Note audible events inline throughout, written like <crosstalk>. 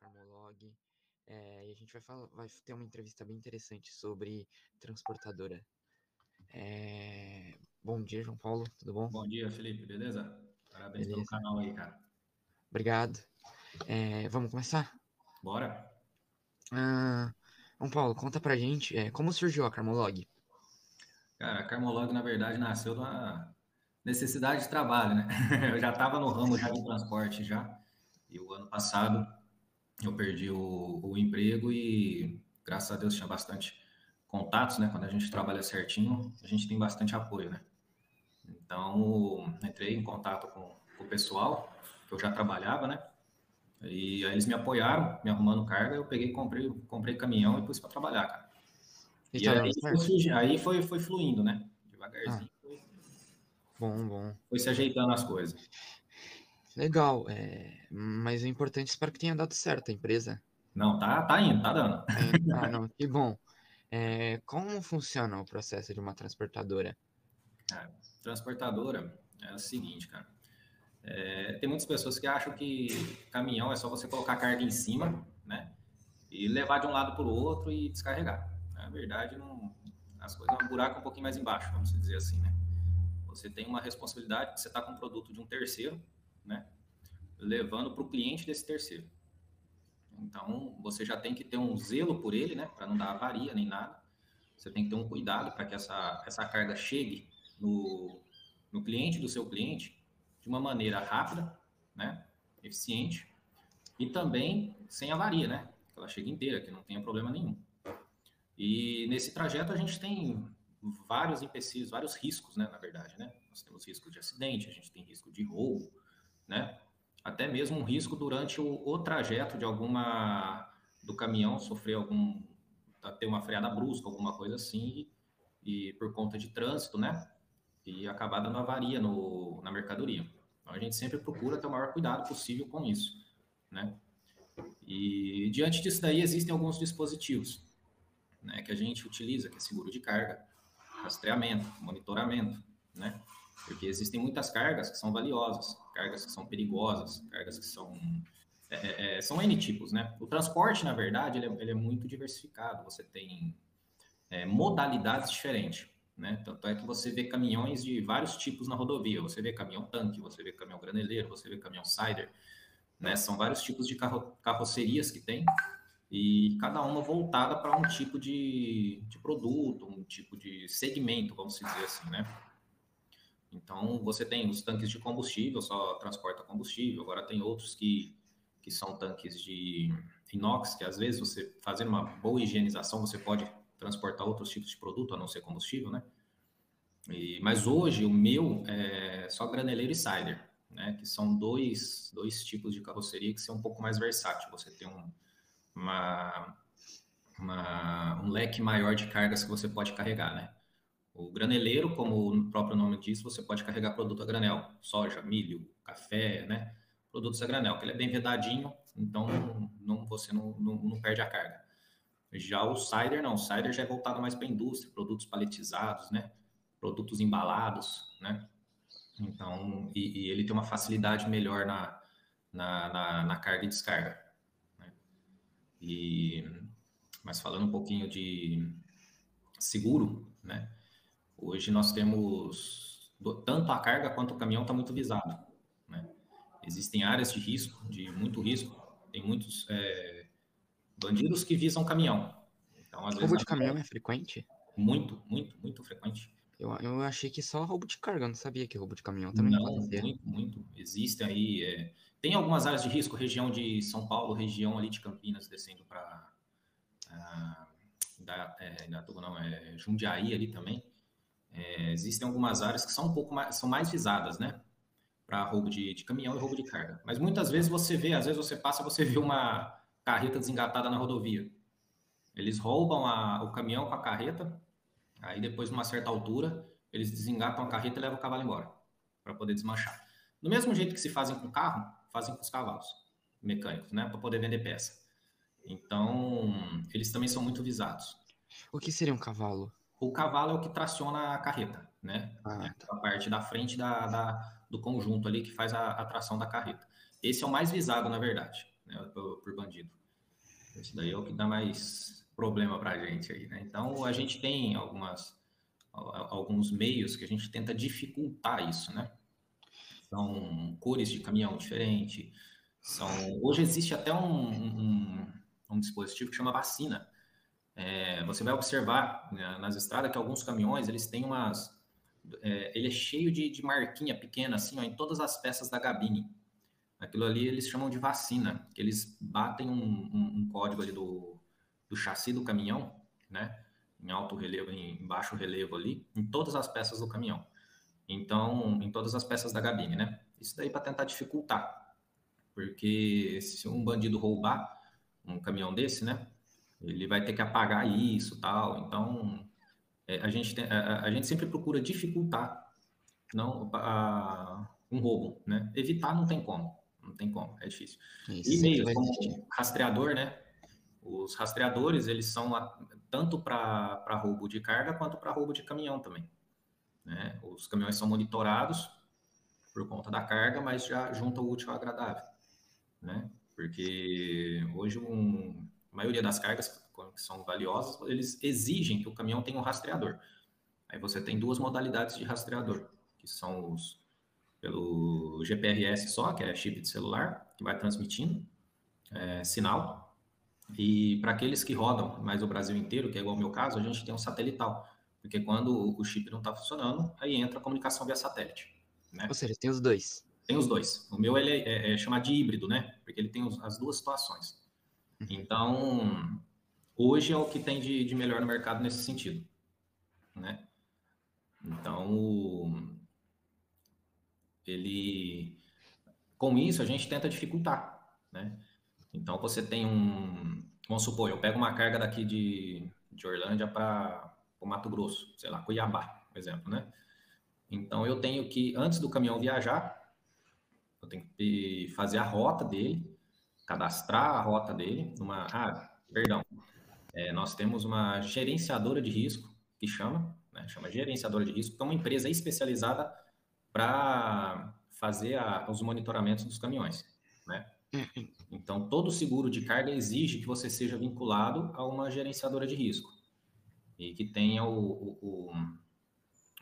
Carmolog. É, e a gente vai, falar, vai ter uma entrevista bem interessante sobre transportadora. É, bom dia, João Paulo, tudo bom? Bom dia, Felipe, beleza? Parabéns beleza. pelo canal aí, cara. Obrigado. É, vamos começar? Bora. Ah, João Paulo, conta pra gente como surgiu a Carmolog. Cara, a Carmolog, na verdade, nasceu da necessidade de trabalho, né? <laughs> Eu já estava no ramo já de transporte já. E o ano passado eu perdi o, o emprego e, graças a Deus, tinha bastante contatos, né? Quando a gente trabalha certinho, a gente tem bastante apoio, né? Então, entrei em contato com, com o pessoal, que eu já trabalhava, né? E aí eles me apoiaram, me arrumando carga, eu peguei, comprei, comprei caminhão e pus para trabalhar, cara. E, e aí, foi, aí foi, foi fluindo, né? Devagarzinho. Ah. Foi, bom, bom. Foi se ajeitando as coisas. Legal, é... mas o importante, espero que tenha dado certo a empresa. Não, tá, tá indo, tá dando. É, ah, não, que bom. É, como funciona o processo de uma transportadora? É, transportadora é o seguinte, cara. É, tem muitas pessoas que acham que caminhão é só você colocar carga em cima, né? E levar de um lado para o outro e descarregar. Na verdade, não, as coisas é um buraco um pouquinho mais embaixo, vamos dizer assim, né? Você tem uma responsabilidade, você está com um produto de um terceiro, né? Levando para o cliente desse terceiro. Então, você já tem que ter um zelo por ele, né? Para não dar avaria nem nada. Você tem que ter um cuidado para que essa, essa carga chegue no, no cliente do seu cliente de uma maneira rápida, né? Eficiente e também sem avaria, né? Que ela chegue inteira, que não tenha problema nenhum. E nesse trajeto a gente tem vários empecilhos, vários riscos, né? Na verdade, né? Nós temos risco de acidente, a gente tem risco de roubo, né? Até mesmo um risco durante o, o trajeto de alguma do caminhão sofrer algum ter uma freada brusca, alguma coisa assim, e, e por conta de trânsito, né? E acabar dando avaria no, na mercadoria. Então a gente sempre procura ter o maior cuidado possível com isso, né? E diante disso daí existem alguns dispositivos, né, que a gente utiliza, que é seguro de carga, rastreamento, monitoramento, né? Porque existem muitas cargas que são valiosas, cargas que são perigosas, cargas que são é, é, é, são N tipos, né? O transporte, na verdade, ele é, ele é muito diversificado. Você tem é, modalidades diferentes, né? Tanto é que você vê caminhões de vários tipos na rodovia. Você vê caminhão tanque, você vê caminhão graneleiro, você vê caminhão cider, né? São vários tipos de carro, carrocerias que tem e cada uma voltada para um tipo de, de produto, um tipo de segmento, vamos dizer assim, né? Então, você tem os tanques de combustível, só transporta combustível. Agora tem outros que, que são tanques de inox, que às vezes você fazendo uma boa higienização, você pode transportar outros tipos de produto, a não ser combustível, né? E, mas hoje o meu é só graneleiro e cider, né? Que são dois, dois tipos de carroceria que são um pouco mais versátil. Você tem um, uma, uma, um leque maior de cargas que você pode carregar, né? O graneleiro, como o próprio nome diz, você pode carregar produto a granel, soja, milho, café, né? Produtos a granel, que ele é bem vedadinho, então não, você não, não, não, perde a carga. Já o cider, não, o cider já é voltado mais para a indústria, produtos paletizados, né? Produtos embalados, né? Então, e, e ele tem uma facilidade melhor na, na, na, na carga e descarga. Né? E, mas falando um pouquinho de seguro, né? Hoje nós temos tanto a carga quanto o caminhão está muito visado. Né? Existem áreas de risco, de muito risco. Tem muitos é, bandidos que visam caminhão. Então, às roubo vezes, de caminhão é frequente? Muito, muito, muito frequente. Eu, eu achei que só roubo de carga, eu não sabia que roubo de caminhão também não. Muito, muito. Existem aí. É... Tem algumas áreas de risco, região de São Paulo, região ali de Campinas, descendo para. Ah, da, é, da, não, é Jundiaí ali também. É, existem algumas áreas que são um pouco mais, são mais visadas, né? Para roubo de, de, caminhão e roubo de carga. Mas muitas vezes você vê, às vezes você passa, você vê uma carreta desengatada na rodovia. Eles roubam a, o caminhão com a carreta, aí depois, numa certa altura, eles desengatam a carreta e levam o cavalo embora, para poder desmanchar. Do mesmo jeito que se fazem com carro, fazem com os cavalos mecânicos, né? Para poder vender peça. Então, eles também são muito visados. O que seria um cavalo? O cavalo é o que traciona a carreta, né? Ah, tá. A parte da frente da, da, do conjunto ali que faz a, a tração da carreta. Esse é o mais visado, na verdade, né, por, por bandido. Isso daí é o que dá mais problema para a gente aí, né? Então, a gente tem algumas, alguns meios que a gente tenta dificultar isso, né? São cores de caminhão diferente, são... Hoje existe até um, um, um dispositivo que chama vacina. É, você vai observar né, nas estradas que alguns caminhões, eles têm umas... É, ele é cheio de, de marquinha pequena, assim, ó, em todas as peças da gabine. Aquilo ali eles chamam de vacina, que eles batem um, um, um código ali do, do chassi do caminhão, né? Em alto relevo, em baixo relevo ali, em todas as peças do caminhão. Então, em todas as peças da gabine, né? Isso daí para tentar dificultar, porque se um bandido roubar um caminhão desse, né? Ele vai ter que apagar isso, tal. Então, é, a gente tem, a, a, gente sempre procura dificultar, não a, um roubo, né? Evitar não tem como. Não tem como, é difícil. E-mails como rastreador, né? Os rastreadores, eles são tanto para roubo de carga quanto para roubo de caminhão também. Né? Os caminhões são monitorados por conta da carga, mas já junta o útil ao agradável. Né? Porque hoje um, a maioria das cargas que são valiosas, eles exigem que o caminhão tenha um rastreador. Aí você tem duas modalidades de rastreador, que são os pelo GPRS só, que é chip de celular, que vai transmitindo é, sinal. E para aqueles que rodam mais o Brasil inteiro, que é igual ao meu caso, a gente tem um satelital. Porque quando o chip não está funcionando, aí entra a comunicação via satélite. Né? Ou seja, tem os dois. Tem os dois. O meu ele é, é, é chamado de híbrido, né? Porque ele tem os, as duas situações. Então, hoje é o que tem de, de melhor no mercado nesse sentido. Né? Então, ele com isso a gente tenta dificultar, né? Então você tem um, vamos supor, eu pego uma carga daqui de, de Orlândia para o Mato Grosso, sei lá, Cuiabá, por exemplo, né? Então eu tenho que antes do caminhão viajar, eu tenho que fazer a rota dele, cadastrar a rota dele numa, ah, perdão, é, nós temos uma gerenciadora de risco que chama, né, chama gerenciadora de risco, que é uma empresa especializada para fazer a, os monitoramentos dos caminhões, né? Uhum. Então, todo seguro de carga exige que você seja vinculado a uma gerenciadora de risco e que tenha o, o, o,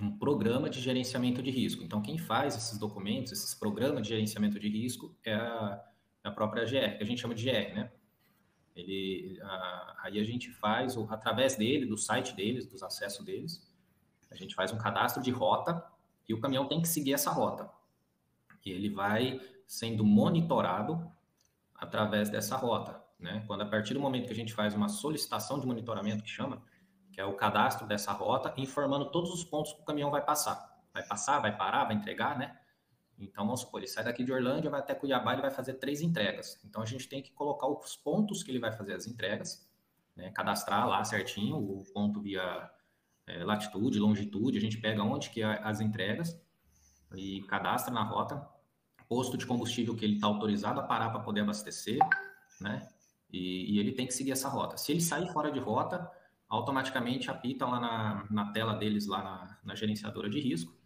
um programa de gerenciamento de risco. Então, quem faz esses documentos, esses programas de gerenciamento de risco é a, é a própria GR, que a gente chama de GR, né? Ele, a, aí a gente faz, através dele, do site deles, dos acessos deles, a gente faz um cadastro de rota e o caminhão tem que seguir essa rota. E ele vai sendo monitorado através dessa rota. Né? Quando a partir do momento que a gente faz uma solicitação de monitoramento, que chama, que é o cadastro dessa rota, informando todos os pontos que o caminhão vai passar. Vai passar, vai parar, vai entregar, né? Então, vamos supor, ele sai daqui de Orlândia, vai até Cuiabá, ele vai fazer três entregas. Então, a gente tem que colocar os pontos que ele vai fazer as entregas, né? cadastrar lá certinho o ponto via é, latitude, longitude, a gente pega onde que é as entregas e cadastra na rota, posto de combustível que ele está autorizado a parar para poder abastecer, né? E, e, ele tem que seguir essa rota. Se ele sair fora de rota, automaticamente apitam lá na, na tela deles, lá na, na gerenciadora de risco,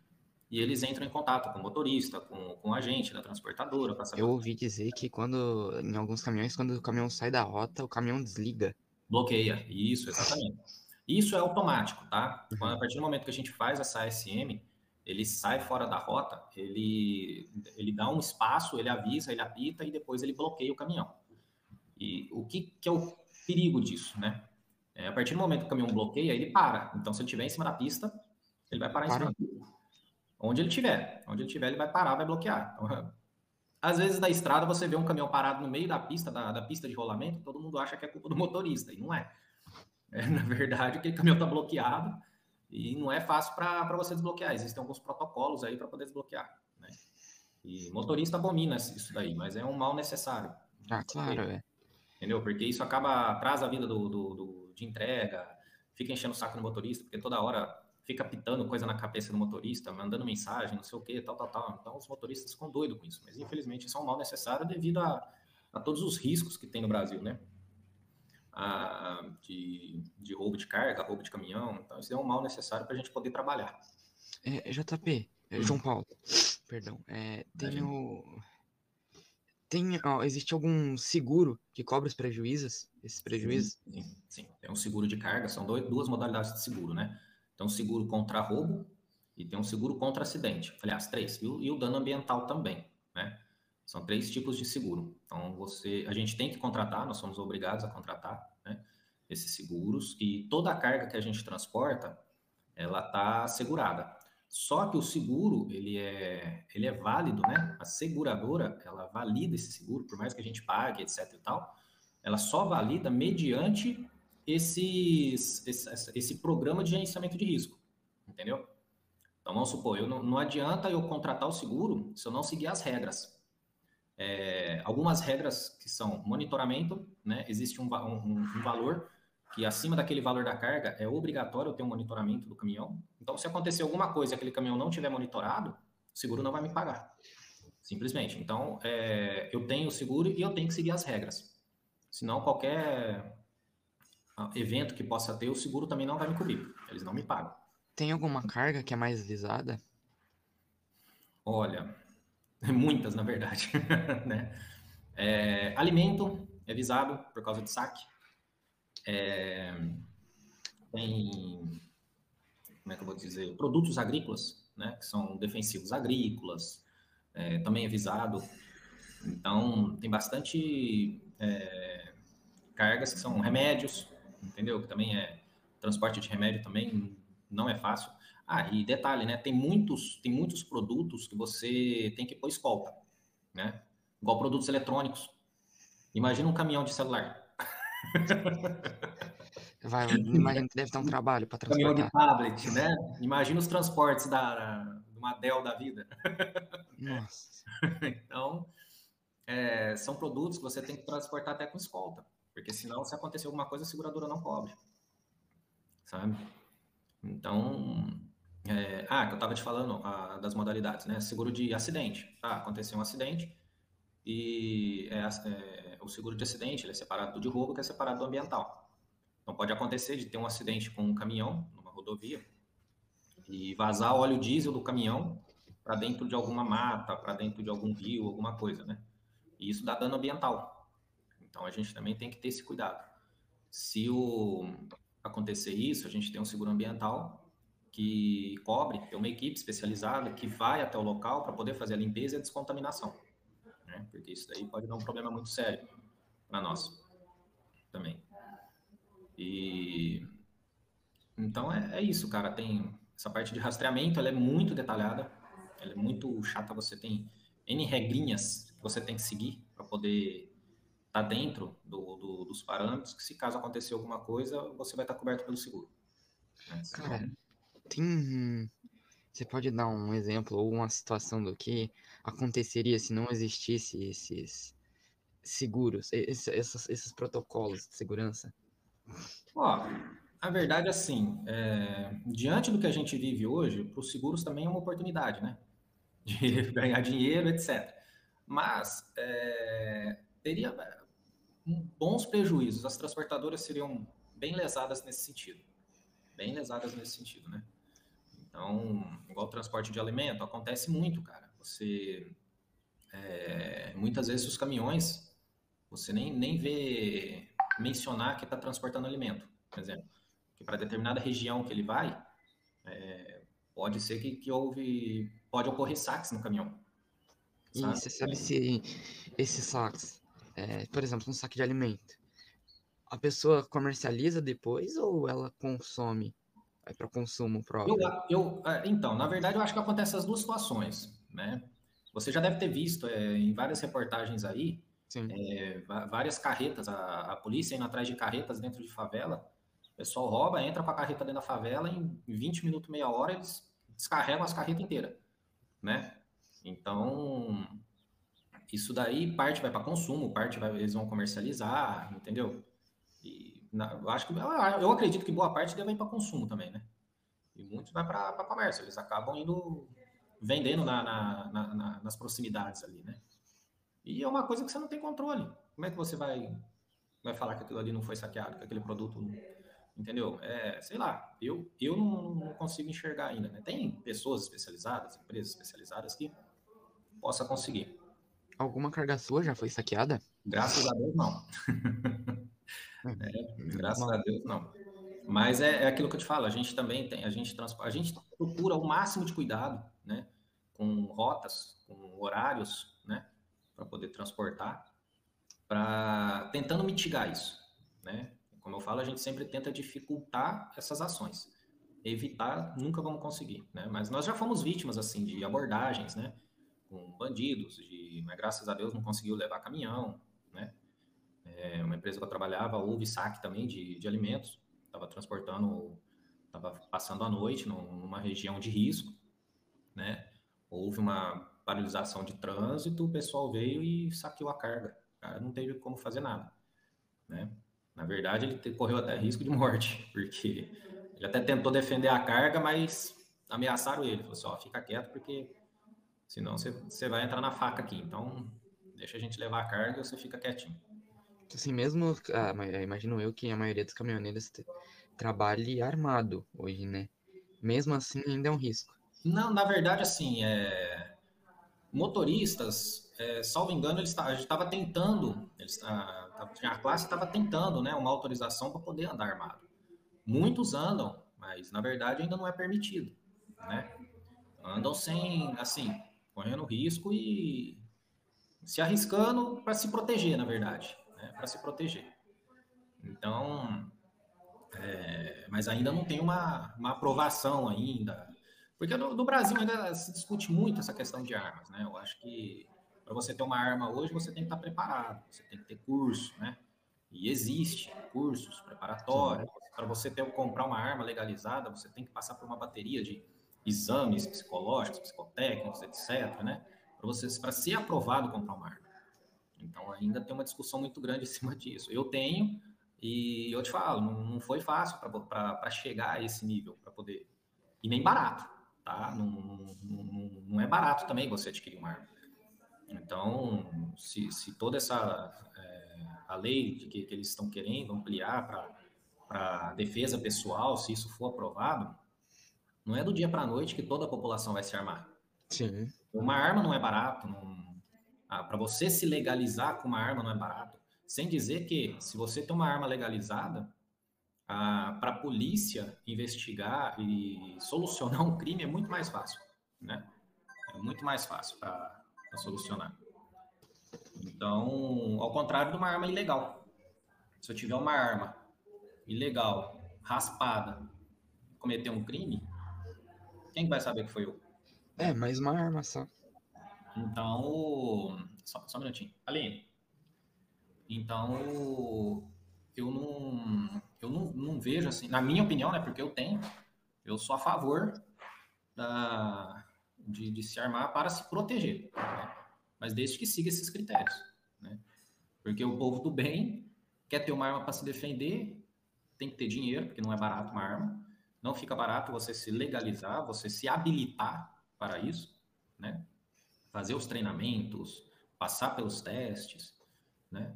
e eles entram em contato com o motorista, com, com o agente da transportadora. Saber... Eu ouvi dizer que quando, em alguns caminhões, quando o caminhão sai da rota, o caminhão desliga. Bloqueia, isso, exatamente. Isso é automático, tá? Quando, a partir do momento que a gente faz essa ASM, ele sai fora da rota, ele, ele dá um espaço, ele avisa, ele apita e depois ele bloqueia o caminhão. E o que, que é o perigo disso, né? É, a partir do momento que o caminhão bloqueia, ele para. Então, se ele estiver em cima da pista, ele vai parar para. em cima da pista. Onde ele estiver. Onde ele estiver, ele vai parar, vai bloquear. Então, <laughs> às vezes, na estrada, você vê um caminhão parado no meio da pista, da, da pista de rolamento, todo mundo acha que é culpa do motorista, e não é. É, <laughs> na verdade, aquele caminhão está bloqueado e não é fácil para você desbloquear. Existem alguns protocolos aí para poder desbloquear. Né? E motorista abomina isso daí, mas é um mal necessário. Ah, claro, é. Entendeu? Porque isso acaba, traz a vida do, do, do, de entrega, fica enchendo o saco do motorista, porque toda hora fica pitando coisa na cabeça do motorista, mandando mensagem, não sei o que, tal, tal, tal. Então os motoristas ficam doidos com isso. Mas infelizmente isso é um mal necessário devido a, a todos os riscos que tem no Brasil, né? a, de, de roubo de carga, roubo de caminhão. Então, isso é um mal necessário para a gente poder trabalhar. É, JP, é. João Paulo, perdão, é, tenho... tem, ó, existe algum seguro que cobre os prejuízos, esses prejuízos? Sim, sim, sim. Tem um seguro de carga, são dois, duas modalidades de seguro, né? Então, seguro contra roubo e tem um seguro contra acidente. Aliás, três. E o, e o dano ambiental também, né? São três tipos de seguro. Então, você, a gente tem que contratar, nós somos obrigados a contratar, né? Esses seguros e toda a carga que a gente transporta, ela está segurada. Só que o seguro, ele é, ele é válido, né? A seguradora, ela valida esse seguro, por mais que a gente pague, etc e tal, ela só valida mediante esses, esse, esse programa de gerenciamento de risco, entendeu? Então, vamos supor, eu não, não adianta eu contratar o seguro se eu não seguir as regras. É, algumas regras que são monitoramento, né? Existe um, um, um valor que acima daquele valor da carga é obrigatório ter um monitoramento do caminhão. Então, se acontecer alguma coisa e aquele caminhão não tiver monitorado, o seguro não vai me pagar. Simplesmente. Então, é, eu tenho o seguro e eu tenho que seguir as regras. Senão, qualquer evento que possa ter, o seguro também não vai me cobrir. Eles não me pagam. Tem alguma carga que é mais visada? Olha, <laughs> muitas, na verdade. <laughs> né? É, alimento é visado por causa de saque. É, tem, como é que eu vou dizer, produtos agrícolas, né, que são defensivos agrícolas, é, também é visado. Então, tem bastante é, cargas que são remédios, entendeu? Que também é transporte de remédio também não é fácil. Ah, e detalhe, né? Tem muitos, tem muitos produtos que você tem que pôr escolta, né? Igual produtos eletrônicos. Imagina um caminhão de celular. <laughs> Vai, imagina que deve ter um trabalho para transportar. Caminhão de tablet, né? Imagina os transportes da, de uma Dell da vida. <laughs> Nossa. então, é, são produtos que você tem que transportar até com escolta. Porque senão, se acontecer alguma coisa, a seguradora não cobre. Sabe? Então, é, ah, que eu estava te falando a, das modalidades, né? Seguro de acidente. Ah, aconteceu um acidente e é, é o seguro de acidente é separado do de roubo, que é separado do ambiental. Então pode acontecer de ter um acidente com um caminhão numa rodovia e vazar óleo diesel do caminhão para dentro de alguma mata, para dentro de algum rio, alguma coisa, né? E isso dá dano ambiental. Então a gente também tem que ter esse cuidado. Se o acontecer isso, a gente tem um seguro ambiental que cobre, tem uma equipe especializada que vai até o local para poder fazer a limpeza e a descontaminação né? Porque isso daí pode dar um problema muito sério para nós também. E então é, é, isso, cara. Tem essa parte de rastreamento, ela é muito detalhada, ela é muito chata. Você tem n regrinhas que você tem que seguir para poder estar tá dentro do, do, dos parâmetros. Que se caso acontecer alguma coisa, você vai estar tá coberto pelo seguro. Né? Cara, tem você pode dar um exemplo ou uma situação do que aconteceria se não existisse esses seguros, esses, esses, esses protocolos de segurança? Ó, a verdade é assim, é, diante do que a gente vive hoje, para os seguros também é uma oportunidade, né? De <laughs> ganhar dinheiro, etc. Mas é, teria bons prejuízos, as transportadoras seriam bem lesadas nesse sentido. Bem lesadas nesse sentido, né? Então, igual o transporte de alimento, acontece muito, cara. Você, é, muitas vezes os caminhões, você nem, nem vê mencionar que está transportando alimento, por exemplo. Que para determinada região que ele vai, é, pode ser que, que houve, pode ocorrer saques no caminhão. E você sabe se esses saques, é, por exemplo, um saque de alimento, a pessoa comercializa depois ou ela consome? é para consumo próprio? Eu, eu, é, então, na verdade, eu acho que acontece as duas situações, né? Você já deve ter visto é, em várias reportagens aí, é, várias carretas, a, a, polícia indo atrás de carretas dentro de favela, o pessoal rouba, entra com a carreta dentro da favela, em 20 minutos, meia hora, eles descarregam as carretas inteiras, né? Então, isso daí, parte vai para consumo, parte vai, eles vão comercializar, entendeu? Na, eu acho que eu acredito que boa parte deve ir para consumo também, né? E muitos vai para comércio, eles acabam indo vendendo na, na, na, nas proximidades ali, né? E é uma coisa que você não tem controle. Como é que você vai vai falar que aquilo ali não foi saqueado, que aquele produto, entendeu? É, sei lá, eu eu não, não consigo enxergar ainda, né? Tem pessoas especializadas, empresas especializadas que possa conseguir. Alguma carga sua já foi saqueada? Graças a Deus, não. é, <laughs> graças a Deus, não. Mas é, é, aquilo que eu te falo, a gente também tem, a gente, a gente procura o máximo de cuidado, né? Com rotas, com horários, né? Para poder transportar, para tentando mitigar isso, né? Como eu falo, a gente sempre tenta dificultar essas ações. Evitar, nunca vamos conseguir, né? Mas nós já fomos vítimas, assim, de abordagens, né? Com bandidos, de, mas graças a Deus não conseguiu levar caminhão, né? É, uma empresa que eu trabalhava, houve saque também de, de alimentos, estava transportando, estava passando a noite numa região de risco, né? Houve uma paralisação de trânsito, o pessoal veio e saqueou a carga. O cara não teve como fazer nada, né? Na verdade, ele correu até risco de morte, <laughs> porque ele até tentou defender a carga, mas ameaçaram ele. Falou assim, ó, fica quieto, porque senão você, você vai entrar na faca aqui. Então, deixa a gente levar a carga e você fica quietinho. Assim, mesmo, ah, imagino eu que a maioria dos caminhoneiros trabalhe armado hoje, né? Mesmo assim, ainda é um risco. Não, na verdade, assim, é... motoristas, é, salvo engano, eles a gente estava tentando, eles, a, a classe estava tentando, né, uma autorização para poder andar armado. Muitos andam, mas na verdade ainda não é permitido, né? Andam sem, assim, correndo risco e se arriscando para se proteger, na verdade né, para se proteger. Então, é, mas ainda não tem uma, uma aprovação ainda, porque no, no, Brasil ainda se discute muito essa questão de armas, né? Eu acho que para você ter uma arma hoje, você tem que estar preparado, você tem que ter curso, né? E existe cursos preparatórios. Para você ter comprar uma arma legalizada, você tem que passar por uma bateria de exames psicológicos, psicotécnicos, etc, né? Para você para ser aprovado comprar uma arma. Então ainda tem uma discussão muito grande em cima disso. Eu tenho, e eu te falo, não, não foi fácil para chegar a esse nível, para poder. E nem barato, tá? Não, não, não, é barato também você adquirir uma arma. Então, se, se toda essa é, a lei que, que eles estão querendo ampliar para defesa pessoal, se isso for aprovado, não é do dia para a noite que toda a população vai se armar. Sim. Uma arma não é barato, não, ah, para você se legalizar com uma arma não é barato. Sem dizer que, se você tem uma arma legalizada, ah, para a polícia investigar e solucionar um crime é muito mais fácil, né? É muito mais fácil para solucionar. Então, ao contrário de uma arma ilegal. Se eu tiver uma arma ilegal, raspada, cometer um crime, quem vai saber que foi eu? É, mais uma arma só. Então, só, só um minutinho. Aline, então eu não, eu não, não vejo assim, na minha opinião, né, porque eu tenho, eu sou a favor da, de, de se armar para se proteger, né? mas desde que siga esses critérios, né? Porque o povo do bem quer ter uma arma para se defender, tem que ter dinheiro, porque não é barato uma arma, não fica barato você se legalizar, você se habilitar para isso, né? fazer os treinamentos, passar pelos testes, né?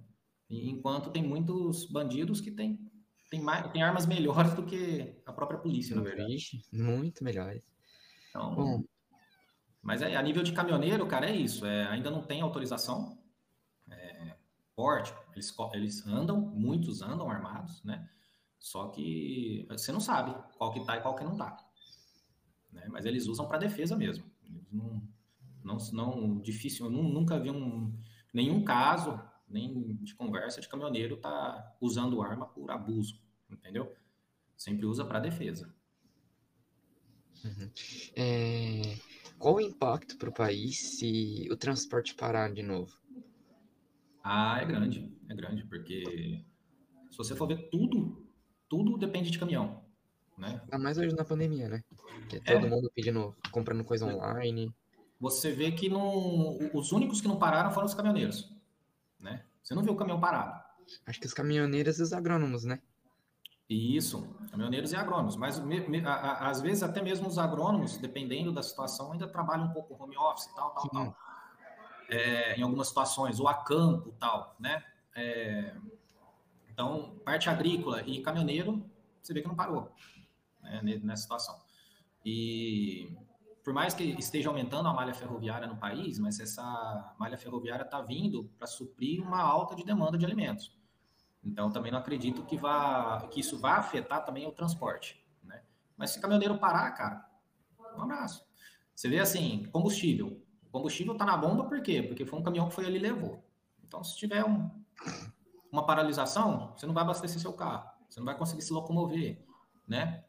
Enquanto tem muitos bandidos que têm tem, mais, tem armas melhores do que a própria polícia, na verdade. Vixe, muito melhores. Então, Bom. Mas é, a nível de caminhoneiro, cara, é isso. É, ainda não tem autorização. É, porte, eles, eles andam, muitos andam armados, né? Só que você não sabe qual que tá e qual que não tá. Né? Mas eles usam para defesa mesmo. Eles não, não, não difícil, eu nunca vi um, nenhum caso, nem de conversa de caminhoneiro tá usando arma por abuso, entendeu? Sempre usa para defesa. Uhum. É, qual o impacto para o país se o transporte parar de novo? Ah, é grande, é grande, porque se você for ver tudo, tudo depende de caminhão, né? Ainda mais hoje na pandemia, né? Porque é. todo mundo pedindo, comprando coisa online você vê que não, os únicos que não pararam foram os caminhoneiros, né? Você não viu o caminhão parado. Acho que os caminhoneiros e os agrônomos, né? Isso, caminhoneiros e agrônomos. Mas me, me, a, a, às vezes até mesmo os agrônomos, dependendo da situação, ainda trabalham um pouco home office, tal, tal, Sim. tal. É, em algumas situações, ou a campo, tal, né? É, então, parte agrícola e caminhoneiro, você vê que não parou né, nessa situação. E por mais que esteja aumentando a malha ferroviária no país, mas essa malha ferroviária está vindo para suprir uma alta de demanda de alimentos. Então, também não acredito que, vá, que isso vá afetar também o transporte. Né? Mas se o caminhoneiro parar, cara, um abraço. Você vê assim, combustível. O combustível está na bomba por quê? Porque foi um caminhão que foi ali e levou. Então, se tiver um, uma paralisação, você não vai abastecer seu carro. Você não vai conseguir se locomover, né?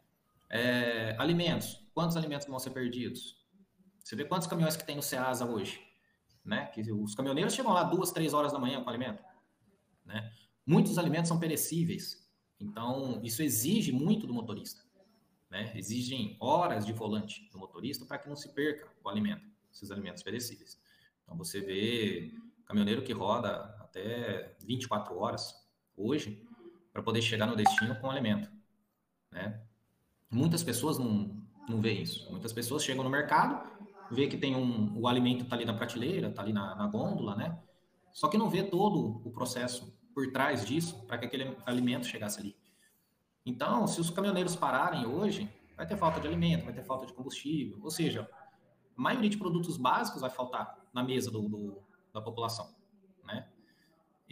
É, alimentos. Quantos alimentos vão ser perdidos? Você vê quantos caminhões que tem no Ceasa hoje, né? Que os caminhoneiros chegam lá duas, três horas da manhã com alimento, né? Muitos alimentos são perecíveis, então isso exige muito do motorista, né? Exigem horas de volante do motorista para que não se perca o alimento, esses alimentos perecíveis. Então você vê caminhoneiro que roda até 24 horas hoje para poder chegar no destino com alimento, né? Muitas pessoas não, não veem isso. Muitas pessoas chegam no mercado, vê que tem um, o alimento está ali na prateleira, está ali na, na gôndola, né? Só que não vê todo o processo por trás disso para que aquele alimento chegasse ali. Então, se os caminhoneiros pararem hoje, vai ter falta de alimento, vai ter falta de combustível, ou seja, a maioria de produtos básicos vai faltar na mesa do, do, da população?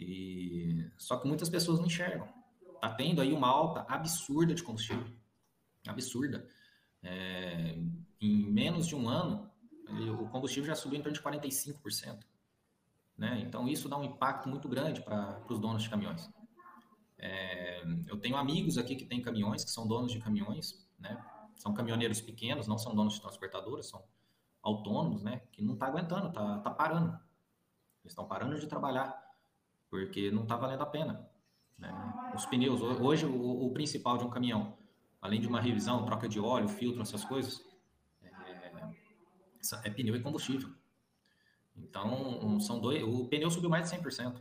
E só que muitas pessoas não enxergam. Tá tendo aí uma alta absurda de combustível, absurda. É, em menos de um ano, o combustível já subiu em torno de 45%. Né? Então, isso dá um impacto muito grande para os donos de caminhões. É, eu tenho amigos aqui que têm caminhões, que são donos de caminhões, né? são caminhoneiros pequenos, não são donos de transportadoras, são autônomos, né? que não está aguentando, está tá parando. Eles estão parando de trabalhar, porque não está valendo a pena. Né? Os pneus, hoje o, o, principal de um caminhão, além de uma revisão, troca de óleo, filtro, essas coisas, é, é pneu e combustível. Então, são dois. O pneu subiu mais de 100%.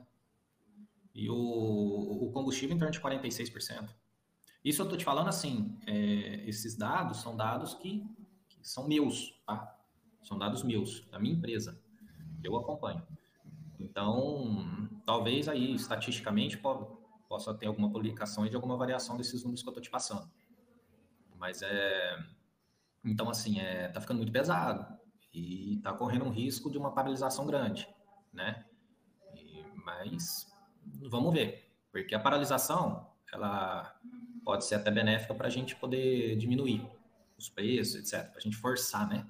E o, o combustível em torno de 46%. Isso eu estou te falando assim: é, esses dados são dados que, que, são meus, tá? São dados meus, da minha empresa. Eu acompanho. Então, talvez aí, estatisticamente, possa ter alguma publicação de alguma variação desses números que eu estou te passando. Mas é. Então, assim, é, tá ficando muito pesado e está correndo um risco de uma paralisação grande, né? E, mas vamos ver, porque a paralisação ela pode ser até benéfica para a gente poder diminuir os preços, etc. Para a gente forçar, né?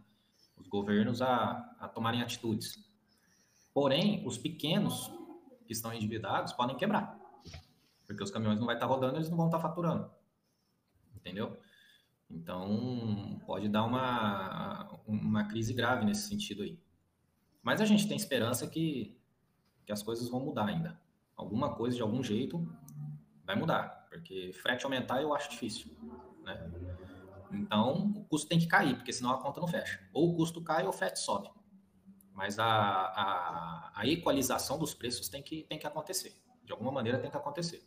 Os governos a, a tomarem atitudes. Porém, os pequenos que estão endividados podem quebrar, porque os caminhões não vai estar tá rodando, eles não vão estar tá faturando, entendeu? Então, pode dar uma, uma crise grave nesse sentido aí. Mas a gente tem esperança que, que as coisas vão mudar ainda. Alguma coisa, de algum jeito, vai mudar. Porque frete aumentar eu acho difícil. Né? Então, o custo tem que cair, porque senão a conta não fecha. Ou o custo cai ou o frete sobe. Mas a, a, a equalização dos preços tem que, tem que acontecer. De alguma maneira tem que acontecer.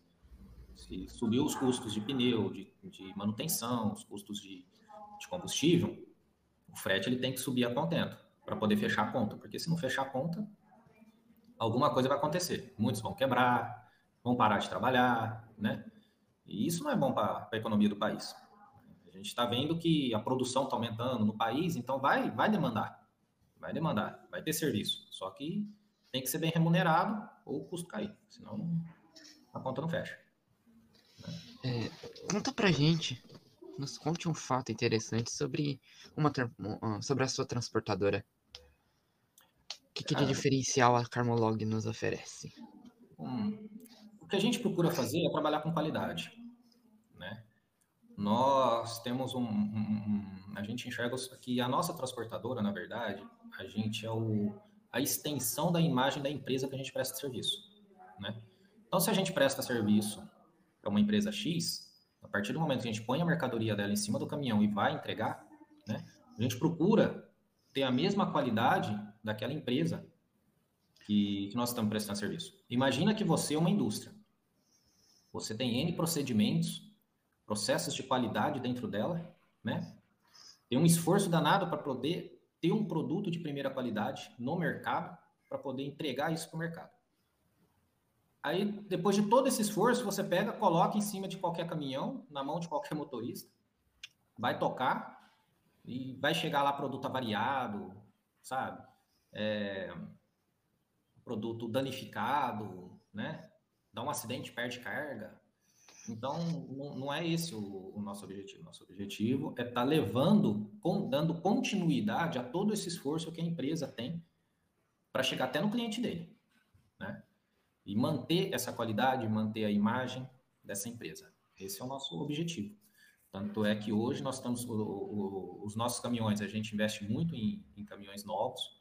Se subir os custos de pneu, de, de manutenção, os custos de, de, combustível, o frete ele tem que subir a contento para poder fechar a conta, porque se não fechar a conta, alguma coisa vai acontecer. Muitos vão quebrar, vão parar de trabalhar, né? E isso não é bom para a economia do país. A gente está vendo que a produção está aumentando no país, então vai, vai demandar, vai demandar, vai ter serviço. Só que tem que ser bem remunerado ou o custo cair, senão a conta não fecha. É, conta pra gente, nos conte um fato interessante sobre, uma, sobre a sua transportadora. O que, que de diferencial a Carmolog nos oferece? Hum, o que a gente procura fazer é trabalhar com qualidade. Nós temos um, um, um A gente enxerga que a nossa transportadora, na verdade, a gente é o, a extensão da imagem da empresa que a gente presta serviço. Né? Então, se a gente presta serviço para uma empresa X, a partir do momento que a gente põe a mercadoria dela em cima do caminhão e vai entregar, né, a gente procura ter a mesma qualidade daquela empresa que, que nós estamos prestando serviço. Imagina que você é uma indústria. Você tem N procedimentos, processos de qualidade dentro dela, né? Tem um esforço danado para poder ter um produto de primeira qualidade no mercado, para poder entregar isso para o mercado. Aí, depois de todo esse esforço, você pega, coloca em cima de qualquer caminhão, na mão de qualquer motorista, vai tocar, e vai chegar lá produto avariado, sabe? É, produto danificado, né? Dá um acidente, perde carga. Então, não, é esse o, nosso objetivo. Nosso objetivo é estar tá levando, dando continuidade a todo esse esforço que a empresa tem para chegar até no cliente dele, né? E manter essa qualidade, manter a imagem dessa empresa. Esse é o nosso objetivo. Tanto é que hoje nós estamos, o, o, os nossos caminhões, a gente investe muito em, em, caminhões novos,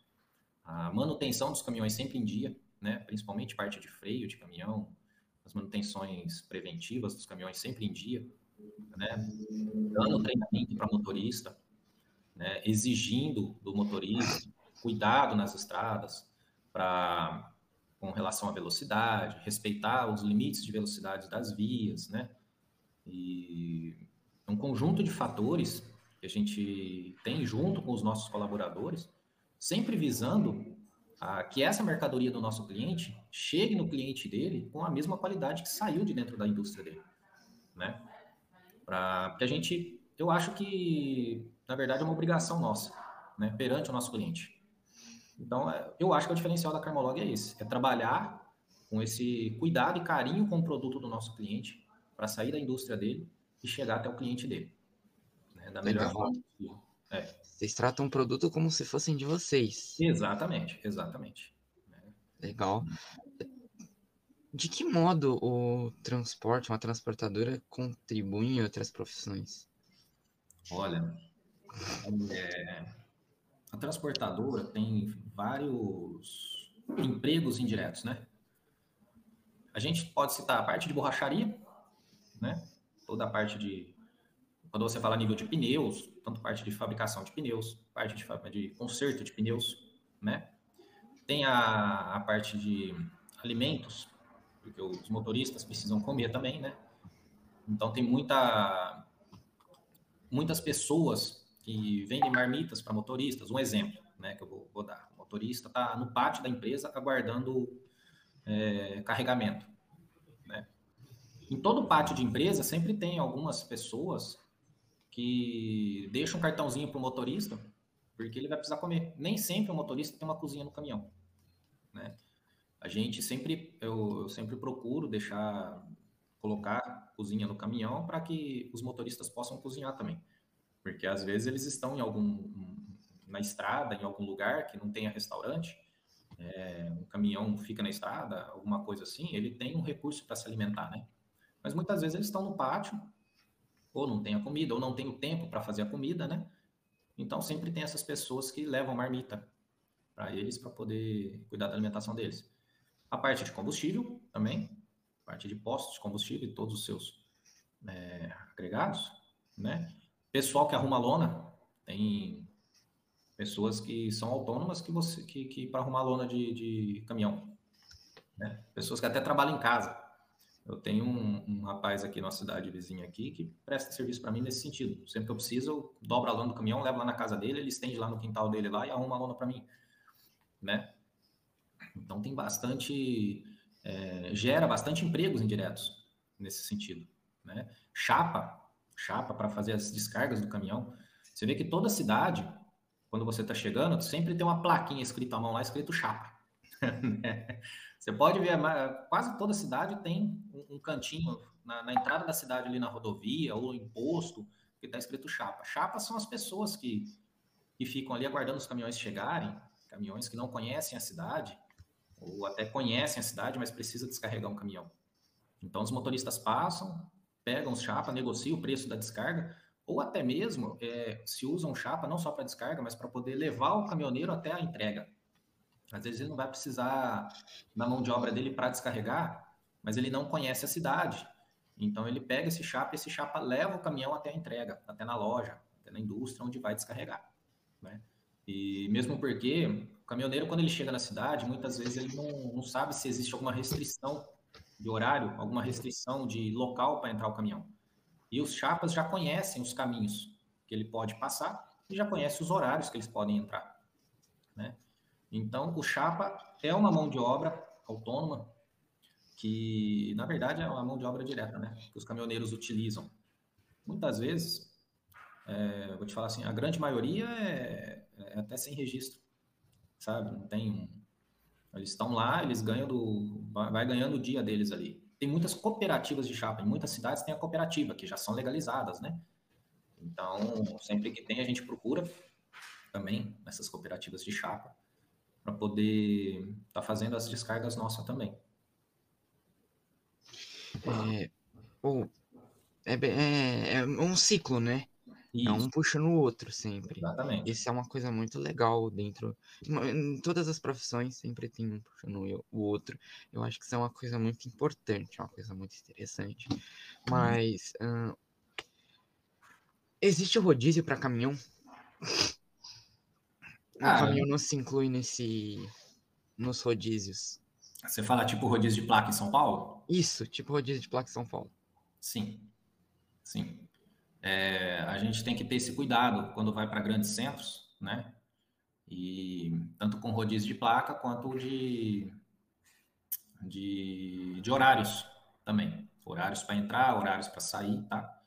a manutenção dos caminhões sempre em dia, né? Principalmente parte de freio de caminhão, as manutenções preventivas dos caminhões sempre em dia, né? Dando treinamento para motorista, né? Exigindo do motorista cuidado nas estradas para com relação à velocidade, respeitar os limites de velocidade das vias, né? E um conjunto de fatores que a gente tem junto com os nossos colaboradores, sempre visando a, que essa mercadoria do nosso cliente chegue no cliente dele com a mesma qualidade que saiu de dentro da indústria dele, né? Para que a gente, eu acho que na verdade é uma obrigação nossa, né, perante o nosso cliente. Então, é, eu acho que o diferencial da Carmolog é esse: é trabalhar com esse cuidado e carinho com o produto do nosso cliente para sair da indústria dele e chegar até o cliente dele. Né, da melhor forma possível. É. Vocês tratam o produto como se fossem de vocês. Exatamente, exatamente. Legal. De que modo o transporte, uma transportadora, contribui em outras profissões? Olha, é, a transportadora tem vários empregos indiretos, né? A gente pode citar a parte de borracharia, né? Toda a parte de quando você fala nível de pneus, tanto parte de fabricação de pneus, parte de, de conserto de pneus, né? Tem a, a parte de alimentos, porque os motoristas precisam comer também, né? Então tem muita muitas pessoas que vendem marmitas para motoristas. Um exemplo, né, que eu vou, vou dar. O motorista está no pátio da empresa aguardando é, carregamento. Né? Em todo pátio de empresa sempre tem algumas pessoas que deixam um cartãozinho para o motorista porque ele vai precisar comer. Nem sempre o motorista tem uma cozinha no caminhão. Né? A gente sempre, eu, eu sempre procuro deixar, colocar cozinha no caminhão para que os motoristas possam cozinhar também. Porque às vezes eles estão em algum na estrada, em algum lugar que não tenha restaurante, é, um caminhão fica na estrada, alguma coisa assim, ele tem um recurso para se alimentar, né? Mas muitas vezes eles estão no pátio, ou não tem a comida, ou não tem o tempo para fazer a comida, né? Então sempre tem essas pessoas que levam marmita para eles para poder cuidar da alimentação deles. A parte de combustível também, parte de postos de combustível e todos os seus é, agregados, né? Pessoal que arruma lona, tem pessoas que são autônomas que você que, que para arrumar lona de, de caminhão, né? Pessoas que até trabalham em casa. Eu tenho um, um rapaz aqui na cidade vizinha aqui que presta serviço para mim nesse sentido. Sempre que eu preciso, eu dobro a lona do caminhão, levo lá na casa dele, ele estende lá no quintal dele lá e arruma a lona para mim, né? Então tem bastante, é, gera bastante empregos indiretos nesse sentido, né? Chapa, chapa para fazer as descargas do caminhão. Você vê que toda cidade, quando você está chegando, sempre tem uma plaquinha escrita à mão lá, escrito chapa. <laughs> você pode ver, quase toda cidade tem um cantinho na, na, entrada da cidade, ali na rodovia ou em posto, que está escrito chapa. Chapas são as pessoas que, que ficam ali aguardando os caminhões chegarem, caminhões que não conhecem a cidade, ou até conhecem a cidade, mas precisa descarregar um caminhão. Então, os motoristas passam, pegam os chapa, negociam o preço da descarga, ou até mesmo é, se usam chapa não só para descarga, mas para poder levar o caminhoneiro até a entrega. Às vezes ele não vai precisar da mão de obra dele para descarregar, mas ele não conhece a cidade. Então ele pega esse chapa, esse chapa leva o caminhão até a entrega, até na loja, até na indústria onde vai descarregar. Né? E mesmo porque o caminhoneiro, quando ele chega na cidade, muitas vezes ele não, não sabe se existe alguma restrição de horário, alguma restrição de local para entrar o caminhão. E os chapas já conhecem os caminhos que ele pode passar e já conhecem os horários que eles podem entrar. Né? Então, o chapa é uma mão de obra autônoma que, na verdade, é uma mão de obra direta, né? Que os caminhoneiros utilizam. Muitas vezes, é, vou te falar assim, a grande maioria é, é até sem registro, sabe? Não tem um, eles estão lá, eles ganham do. Vai ganhando o dia deles ali. Tem muitas cooperativas de chapa, em muitas cidades tem a cooperativa, que já são legalizadas, né? Então, sempre que tem, a gente procura também nessas cooperativas de chapa para poder estar tá fazendo as descargas nossas também. É, é, é, é um ciclo, né? Isso. É um puxando o outro sempre. Exatamente. Isso é uma coisa muito legal dentro. Em todas as profissões sempre tem um puxando o outro. Eu acho que isso é uma coisa muito importante, é uma coisa muito interessante. Uhum. Mas. Hum, existe rodízio para caminhão? O ah, caminhão não se inclui nesse. nos rodízios. Você fala tipo rodízio de placa em São Paulo? Isso, tipo rodízio de placa em São Paulo. Sim. Sim é, a gente tem que ter esse cuidado quando vai para grandes centros, né? E tanto com rodízio de placa quanto de, de, de horários também. Horários para entrar, horários para sair, tá?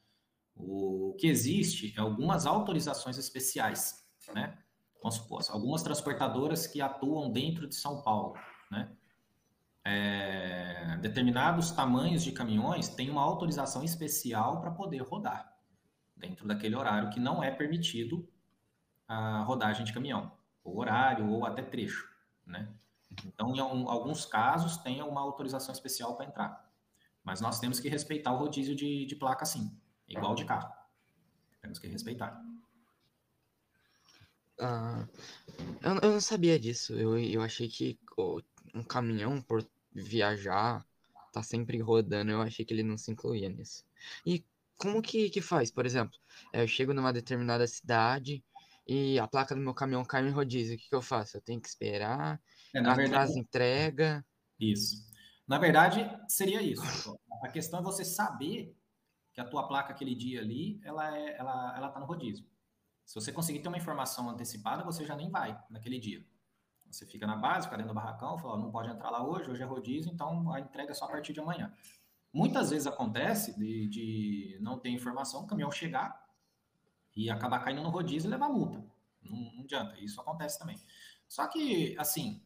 O que existe é algumas autorizações especiais, né? Vamos supor, algumas transportadoras que atuam dentro de São Paulo, né? É, determinados tamanhos de caminhões têm uma autorização especial para poder rodar dentro daquele horário que não é permitido a rodagem de caminhão, ou horário, ou até trecho, né? Então, em alguns casos, tem uma autorização especial para entrar. Mas nós temos que respeitar o rodízio de, de placa, sim, igual de carro. Temos que respeitar. Ah, eu, eu não sabia disso. Eu, eu achei que oh, um caminhão, por viajar, tá sempre rodando. Eu achei que ele não se incluía nisso. E como que, que faz? Por exemplo, é, eu chego numa determinada cidade e a placa do meu caminhão cai em rodízio. O que, que eu faço? Eu tenho que esperar, é, na verdade, entrega. Isso. Na verdade, seria isso. A questão é você saber que a tua placa aquele dia ali, ela é, ela, ela tá no rodízio. Se você conseguir ter uma informação antecipada, você já nem vai naquele dia. Você fica na base, fica dentro do barracão, fala, não pode entrar lá hoje, hoje é rodízio, então a entrega é só a partir de amanhã. Muitas vezes acontece de, de não ter informação, o caminhão chegar e acabar caindo no rodízio e levar multa. Não, não adianta, isso acontece também. Só que, assim,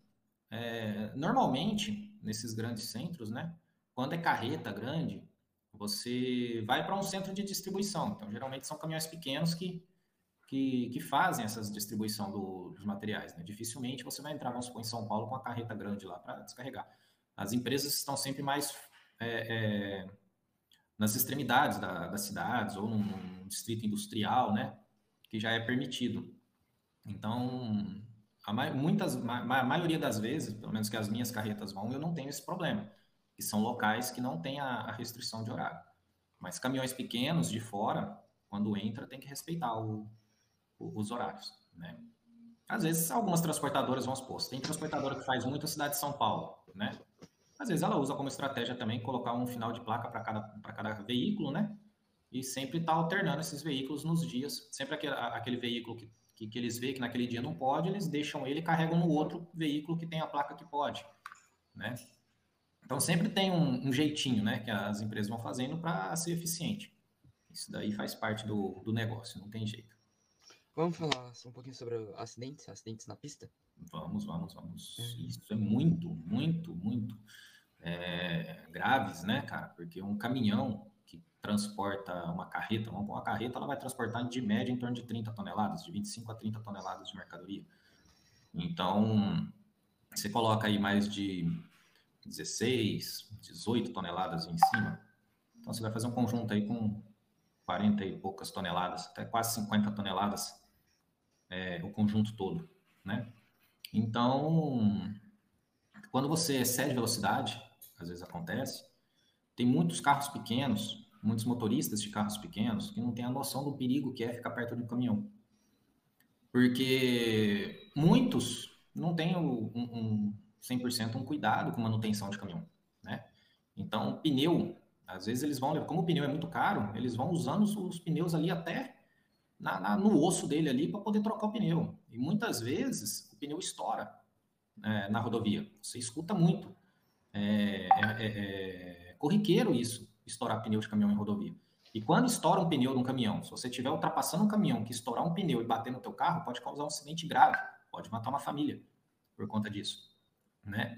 é, normalmente, nesses grandes centros, né, quando é carreta grande, você vai para um centro de distribuição. Então, geralmente são caminhões pequenos que, que, que fazem essa distribuição do, dos materiais. Né? Dificilmente você vai entrar, vamos supor, em São Paulo com uma carreta grande lá para descarregar. As empresas estão sempre mais é, é, nas extremidades da, das cidades ou num, num, distrito industrial, né, que já é permitido. Então, a, muitas, a maioria das vezes, pelo menos que as minhas carretas vão, eu não tenho esse problema, que são locais que não têm a, a restrição de horário. Mas caminhões pequenos de fora, quando entra, tem que respeitar o, o, os horários, né? Às vezes, algumas transportadoras vão expor. Tem transportadora que faz muito a cidade de São Paulo, né? Às vezes ela usa como estratégia também colocar um final de placa para cada, cada veículo, né? E sempre está alternando esses veículos nos dias. Sempre aquele, aquele veículo que, que, que, eles veem que naquele dia não pode, eles deixam ele e carregam no outro veículo que tem a placa que pode, né? Então sempre tem um, um jeitinho, né? Que as empresas vão fazendo para ser eficiente. Isso daí faz parte do, do negócio, não tem jeito. Vamos falar um pouquinho sobre acidentes, acidentes na pista? Vamos, vamos, vamos. Uhum. Isso é muito, muito, muito é, graves, né, cara? Porque um caminhão que transporta uma carreta, uma carreta, ela vai transportar de média em torno de 30 toneladas, de 25 a 30 toneladas de mercadoria. Então, você coloca aí mais de 16, 18 toneladas em cima. Então, você vai fazer um conjunto aí com 40 e poucas toneladas, até quase 50 toneladas, é, o conjunto todo, né? Então, quando você excede velocidade, às vezes acontece, tem muitos carros pequenos, muitos motoristas de carros pequenos que não têm a noção do perigo que é ficar perto um caminhão. Porque muitos não têm um, um 100% um cuidado com manutenção de caminhão, né? Então, pneu, às vezes eles vão, como o pneu é muito caro, eles vão usando os, os pneus ali até na, na, no osso dele ali para poder trocar o pneu. E muitas vezes o pneu estoura é, na rodovia. Você escuta muito. É, é, é, é corriqueiro isso, estourar pneu de caminhão em rodovia. E quando estoura um pneu de um caminhão, se você estiver ultrapassando um caminhão que estourar um pneu e bater no teu carro, pode causar um acidente grave, pode matar uma família por conta disso, né?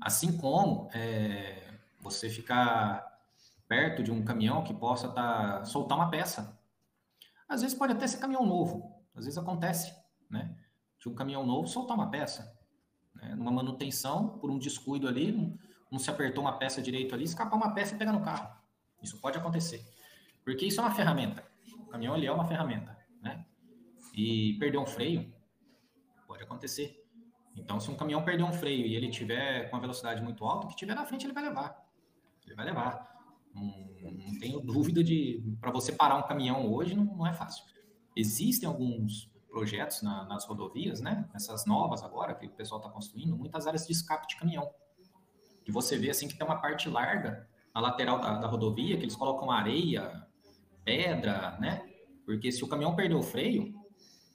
Assim como é, você ficar perto de um caminhão que possa tá, soltar uma peça. Às vezes pode até ser caminhão novo, às vezes acontece, né? De um caminhão novo soltar uma peça. Né? Numa manutenção, por um descuido ali, não, se apertou uma peça direito ali, escapar uma peça e pegar no carro. Isso pode acontecer. Porque isso é uma ferramenta. O caminhão ele é uma ferramenta, né? E perder um freio pode acontecer. Então, se um caminhão perder um freio e ele tiver com a velocidade muito alta, o que tiver na frente ele vai levar. Ele vai levar. Não, não tenho dúvida de para você parar um caminhão hoje não, não é fácil. Existem alguns projetos na, nas rodovias, né? Essas novas agora que o pessoal está construindo, muitas áreas de escape de caminhão. E você vê assim que tem uma parte larga na lateral da, da rodovia que eles colocam areia, pedra, né? Porque se o caminhão perder o freio,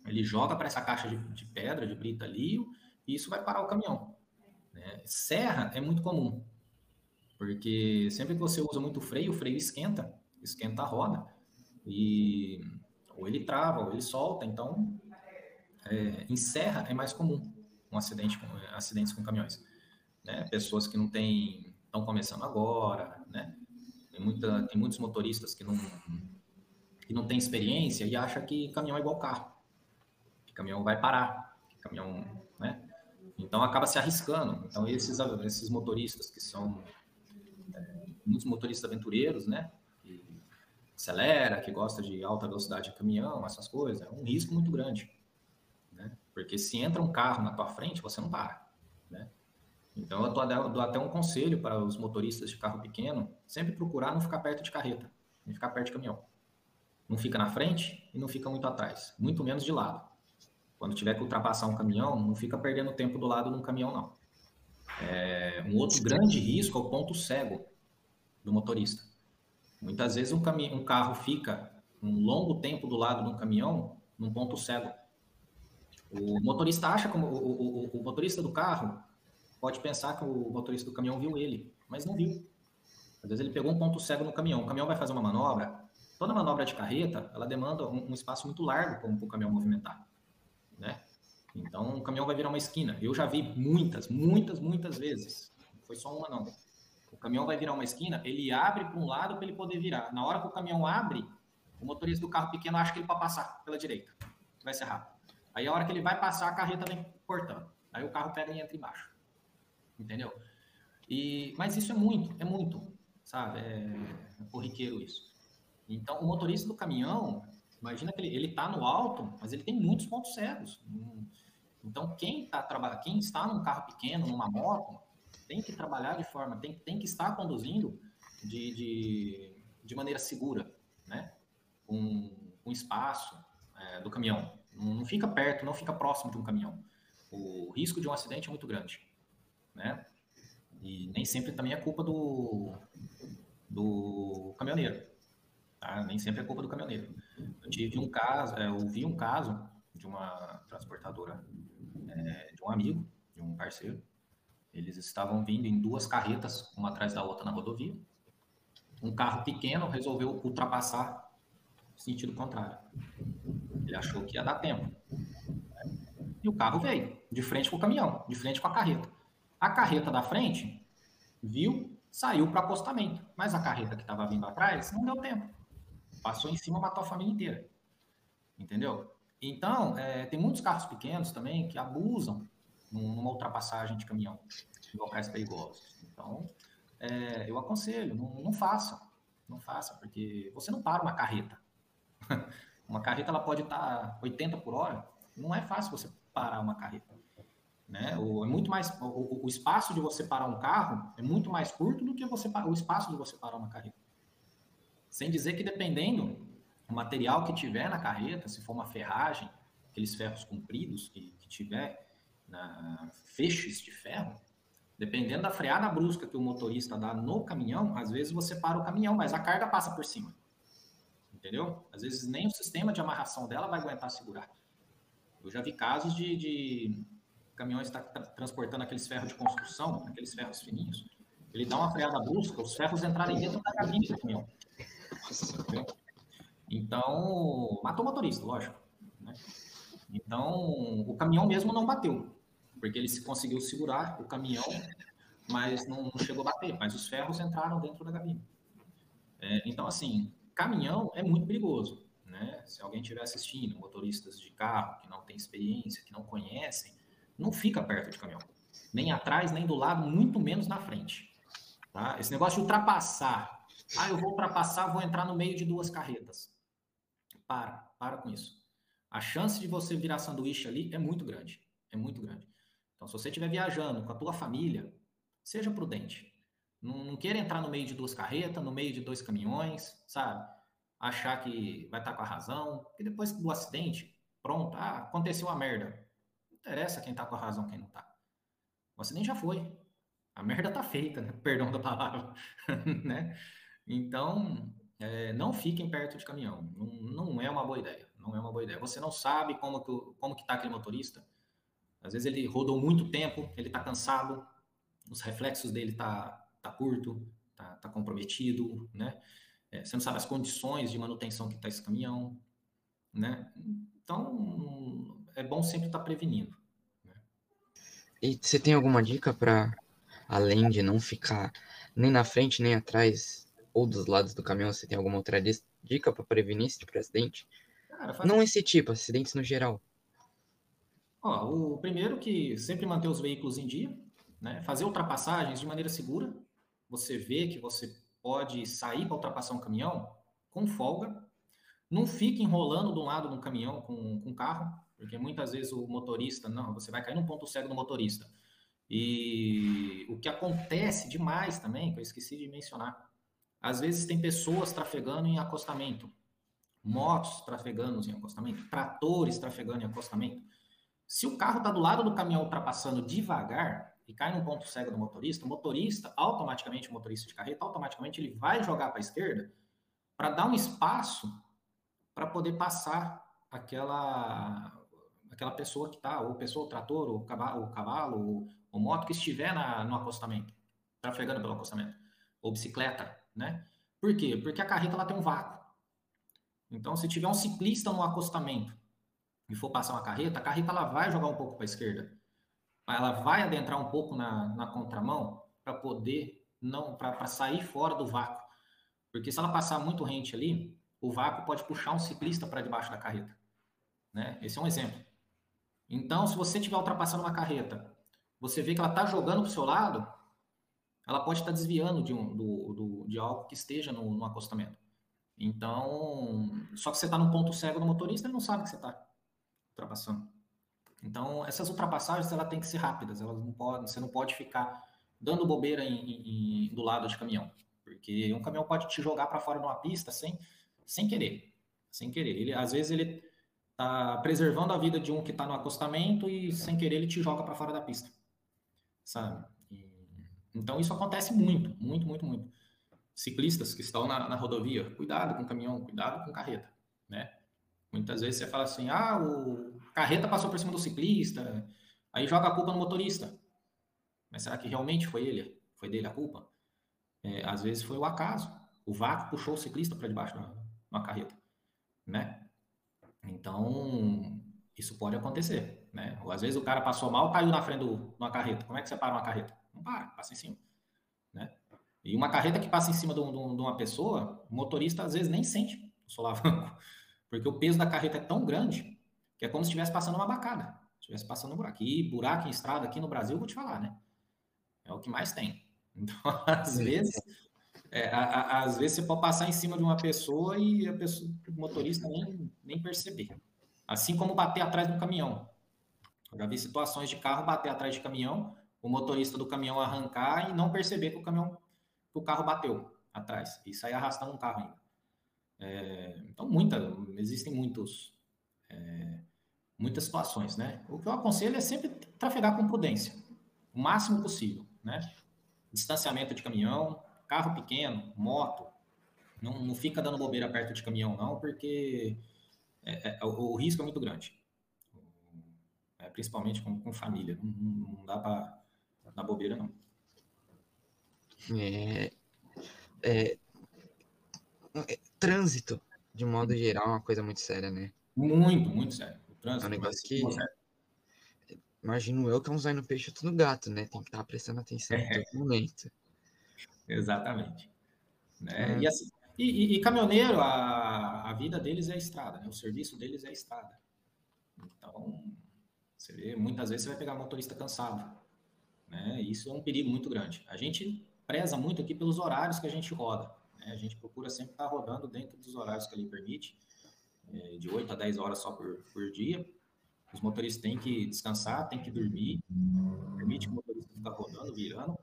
ele joga para essa caixa de, de, pedra, de brita ali, e isso vai parar o caminhão. Né? Serra é muito comum, porque sempre que você usa muito freio, o freio esquenta, esquenta a roda, e ou ele trava, ou ele solta, então é, em serra é mais comum um acidente com, acidentes com caminhões. Né? Pessoas que não têm, estão começando agora, né? Tem, muita, tem muitos motoristas que não, que não têm experiência e acha que caminhão é igual carro, que caminhão vai parar, que caminhão, né? Então acaba se arriscando. Então esses, esses motoristas que são é, muitos motoristas aventureiros, né? Que acelera, que gosta de alta velocidade de caminhão, essas coisas, é um risco muito grande. Porque se entra um carro na tua frente, você não para, né? Então, eu dou até um conselho para os motoristas de carro pequeno, sempre procurar não ficar perto de carreta, nem ficar perto de caminhão. Não fica na frente e não fica muito atrás, muito menos de lado. Quando tiver que ultrapassar um caminhão, não fica perdendo tempo do lado de um caminhão, não. É, um outro grande risco é o ponto cego do motorista. Muitas vezes um, um carro fica um longo tempo do lado de um caminhão num ponto cego. O motorista acha como o, o, o, motorista do carro pode pensar que o motorista do caminhão viu ele, mas não viu. Às vezes ele pegou um ponto cego no caminhão. O caminhão vai fazer uma manobra. Toda manobra de carreta, ela demanda um, um espaço muito largo para o caminhão movimentar, né? Então, o caminhão vai virar uma esquina. Eu já vi muitas, muitas, muitas vezes. Não foi só uma, não. O caminhão vai virar uma esquina, ele abre para um lado para ele poder virar. Na hora que o caminhão abre, o motorista do carro pequeno acha que ele pode passar pela direita. Vai ser rápido. Aí a hora que ele vai passar, a carreta vem cortando. Aí o carro pega e entra embaixo. Entendeu? E, mas isso é muito, é muito, sabe? É, é corriqueiro isso. Então, o motorista do caminhão, imagina que ele, ele tá no alto, mas ele tem muitos pontos cegos. Então, quem, tá, quem está num carro pequeno, numa moto, tem que trabalhar de forma, tem, tem que estar conduzindo de, de, de maneira segura, né? Com, com espaço é, do caminhão. Não fica perto, não fica próximo de um caminhão. O risco de um acidente é muito grande, né? E nem sempre também é culpa do, do caminhoneiro, tá? Nem sempre é culpa do caminhoneiro. Eu tive um caso, é, eu vi um caso de uma transportadora é, de um amigo, de um parceiro. Eles estavam vindo em duas carretas, uma atrás da outra na rodovia. Um carro pequeno resolveu ultrapassar sentido contrário. Ele achou que ia dar tempo. E o carro veio, de frente com o caminhão, de frente com a carreta. A carreta da frente viu, saiu para acostamento. Mas a carreta que estava vindo atrás não deu tempo. Passou em cima, matou a família inteira. Entendeu? Então, é, tem muitos carros pequenos também que abusam numa ultrapassagem de caminhão em locais perigosos. Então, é, eu aconselho, não, não faça. Não faça, porque você não para uma carreta. <laughs> Uma carreta ela pode estar 80 por hora, não é fácil você parar uma carreta. Né? O, é muito mais, o, o, espaço de você parar um carro é muito mais curto do que você o espaço de você parar uma carreta. Sem dizer que dependendo do material que tiver na carreta, se for uma ferragem, aqueles ferros compridos que, que tiver na, feixes de ferro, dependendo da freada brusca que o motorista dá no caminhão, às vezes você para o caminhão, mas a carga passa por cima entendeu? Às vezes nem o sistema de amarração dela vai aguentar segurar. Eu já vi casos de, de caminhões estar tá transportando aqueles ferros de construção, aqueles ferros fininhos. Ele dá uma freada brusca, os ferros entrarem dentro da cabine do caminhão. Então, matou o motorista, lógico. Né? Então, o caminhão mesmo não bateu, porque ele conseguiu segurar o caminhão, mas não, chegou a bater. Mas os ferros entraram dentro da cabine. É, então, assim, caminhão é muito perigoso. Né? Se alguém estiver assistindo, motoristas de carro que não tem experiência, que não conhecem, não fica perto de caminhão. Nem atrás, nem do lado, muito menos na frente. Tá? Esse negócio de ultrapassar. Ah, eu vou ultrapassar, vou entrar no meio de duas carretas. Para, para com isso a chance de você virar sanduíche ali é muito grande. É muito grande. Então, se você estiver viajando com a tua família, seja prudente. Não, não queira entrar no meio de duas carretas, no meio de dois caminhões, sabe? Achar que vai estar com a razão. Porque depois do acidente, pronto, ah, aconteceu uma merda. Interessa quem está com a razão, quem não está. O acidente já foi. A merda tá feita, né? <laughs> Perdão da palavra, <laughs> né? Então, é, não fiquem perto de caminhão. Não, não é uma boa ideia não é uma boa ideia. Você não sabe como que, como que tá aquele motorista. Às vezes ele rodou muito tempo, ele está cansado, os reflexos dele tá, tá curto, tá, tá comprometido, né? É, você não sabe as condições de manutenção que está esse caminhão, né? Então, é bom sempre estar tá prevenindo. Né? E você tem alguma dica para, além de não ficar nem na frente nem atrás ou dos lados do caminhão, você tem alguma outra dica para prevenir esse tipo de acidente? Cara, faz... Não esse tipo, acidentes no geral. Ó, o primeiro que sempre manter os veículos em dia, né? Fazer ultrapassagens de maneira segura. Você vê que você pode sair para ultrapassar um caminhão com folga. Não fique enrolando de um lado no caminhão com, com carro, porque muitas vezes o motorista, não, você vai cair num ponto cego do motorista. E o que acontece demais também, que eu esqueci de mencionar, às vezes tem pessoas trafegando em acostamento motos trafegando em acostamento, tratores trafegando em acostamento. Se o carro está do lado do caminhão ultrapassando devagar e cai num ponto cego do motorista, o motorista, automaticamente, o motorista de carreta, automaticamente ele vai jogar para a esquerda para dar um espaço para poder passar aquela aquela pessoa que está, ou pessoa, o trator, o cavalo, o cavalo, o, moto que estiver na, no acostamento, trafegando pelo acostamento, ou bicicleta, né? Por quê? Porque a carreta ela tem um vácuo. Então, se tiver um ciclista no acostamento e for passar uma carreta, a carreta ela vai jogar um pouco para a esquerda. Ela vai adentrar um pouco na, na contramão para poder não para sair fora do vácuo. Porque se ela passar muito rente ali, o vácuo pode puxar um ciclista para debaixo da carreta. Né? Esse é um exemplo. Então, se você estiver ultrapassando uma carreta, você vê que ela está jogando para o seu lado, ela pode estar tá desviando de, um, do, do, de algo que esteja no, no acostamento. Então, só que você está no ponto cego do motorista, ele não sabe que você está ultrapassando. Então, essas ultrapassagens ela tem que ser rápidas, elas não podem, você não pode ficar dando bobeira em, em, do lado de caminhão, porque um caminhão pode te jogar para fora de uma pista sem, sem querer, sem querer. Ele, às vezes ele está preservando a vida de um que está no acostamento e sem querer ele te joga para fora da pista, sabe? E, então isso acontece muito, muito, muito, muito ciclistas que estão na, na, rodovia, cuidado com o caminhão, cuidado com carreta, né? Muitas vezes você fala assim, ah, o carreta passou por cima do ciclista, aí joga a culpa no motorista. Mas será que realmente foi ele? Foi dele a culpa? É, às vezes foi o acaso. O vácuo puxou o ciclista para debaixo da uma carreta, né? Então, isso pode acontecer, né? Ou às vezes o cara passou mal, caiu na frente de uma carreta. Como é que você para uma carreta? Não para, passa em cima, né? E uma carreta que passa em cima de, um, de uma pessoa, o motorista às vezes nem sente o solavanco, <laughs> porque o peso da carreta é tão grande que é como se estivesse passando uma bacana, estivesse passando um buraco. E buraco em estrada aqui no Brasil, vou te falar, né? É o que mais tem. Então, <laughs> às vezes, é, a, a, às vezes você pode passar em cima de uma pessoa e a pessoa, o motorista nem, nem perceber. Assim como bater atrás de um caminhão. Eu já vi situações de carro bater atrás de caminhão, o motorista do caminhão arrancar e não perceber que o caminhão que o carro bateu atrás e sair arrastando um carro ainda. É, então, muita, existem muitos, é, muitas situações, né? O que eu aconselho é sempre trafegar com prudência, o máximo possível, né? Distanciamento de caminhão, carro pequeno, moto, não, não fica dando bobeira perto de caminhão, não, porque é, é, o, o, risco é muito grande, é, principalmente com, com família, não, não dá para dar bobeira, não. É, é, é, trânsito. de modo geral, é uma coisa muito séria, né? Muito, muito sério. O É um trânsito negócio é que, imagino eu, que é um zóio no peixe tudo gato, né? Tem que estar prestando atenção em todo momento. Exatamente. Né? É. E, assim, e, e- e caminhoneiro, a, a vida deles é a estrada, né? o serviço deles é a estrada. Então, você vê, muitas vezes você vai pegar motorista cansado. Né? Isso é um perigo muito grande. A gente preza muito aqui pelos horários que a gente roda. né? A gente procura sempre estar rodando dentro dos horários que ele permite, eh, de 8 a 10 horas só por, por dia. Os motoristas têm que descansar, têm que dormir, permite que o motorista ficar rodando, virando,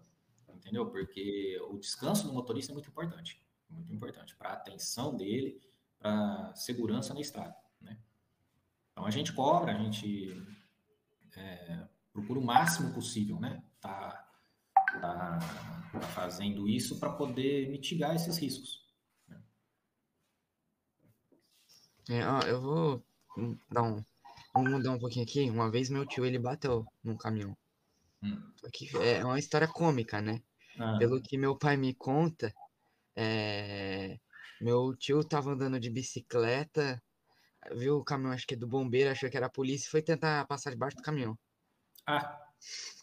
entendeu? Porque o descanso do motorista é muito importante, muito importante para a atenção dele, para segurança na estrada, né? Então a gente cobra, a gente é, procura o máximo possível, né? Tá, tá, tá fazendo isso para poder mitigar esses riscos. É, ó, eu vou dar um. Vamos mudar um pouquinho aqui. Uma vez meu tio ele bateu num caminhão. Hum. É uma história cômica, né? Ah, Pelo que meu pai me conta, é, meu tio tava andando de bicicleta, viu o caminhão, acho que é do bombeiro, achou que era a polícia e foi tentar passar debaixo do caminhão. ah,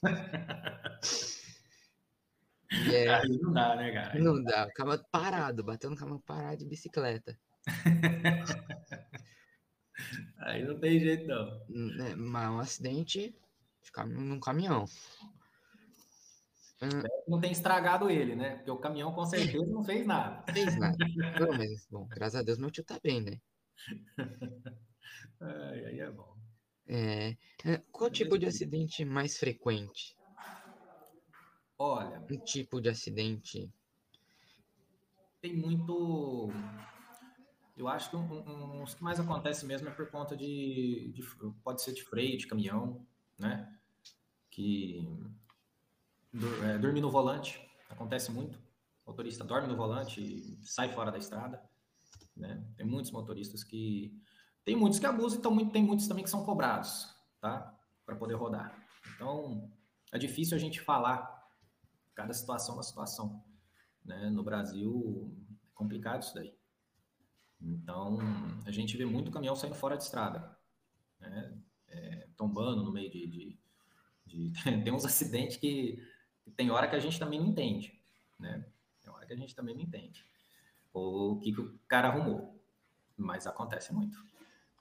<laughs> é, aí não dá, né, cara? não dá, o caminhão parado, bateu no caminhão parado de bicicleta. <laughs> Aí não tem jeito, não. Né, Mas um acidente num caminhão. Hum, Não tem estragado ele, né? Porque o caminhão com certeza não fez nada. Não fez nada. Pelo menos, bom, graças a Deus meu tio tá bem, né? <laughs> Ai, aí é bom. É, é, qual tipo de acidente mais frequente? Olha, Um tipo de acidente. tem muito. Eu acho que um, um, os que mais acontece mesmo é por conta de, de- Pode ser de freio, de caminhão, né? Que. É, dormir no volante, acontece muito. O motorista dorme no volante e sai fora da estrada, né? Tem muitos motoristas que. Tem muitos que abusam, então muito- tem muitos também que são cobrados, tá? Para poder rodar. Então, é difícil a gente falar cada situação uma situação, né? No Brasil, é complicado isso daí. Então, a gente vê muito caminhão saindo fora de estrada, né? É, tombando no meio de, de- de- <laughs> Tem uns acidentes que, que tem hora que a gente também não entende, né? Tem hora que a gente também não entende. O que, que o cara arrumou. Mas acontece muito.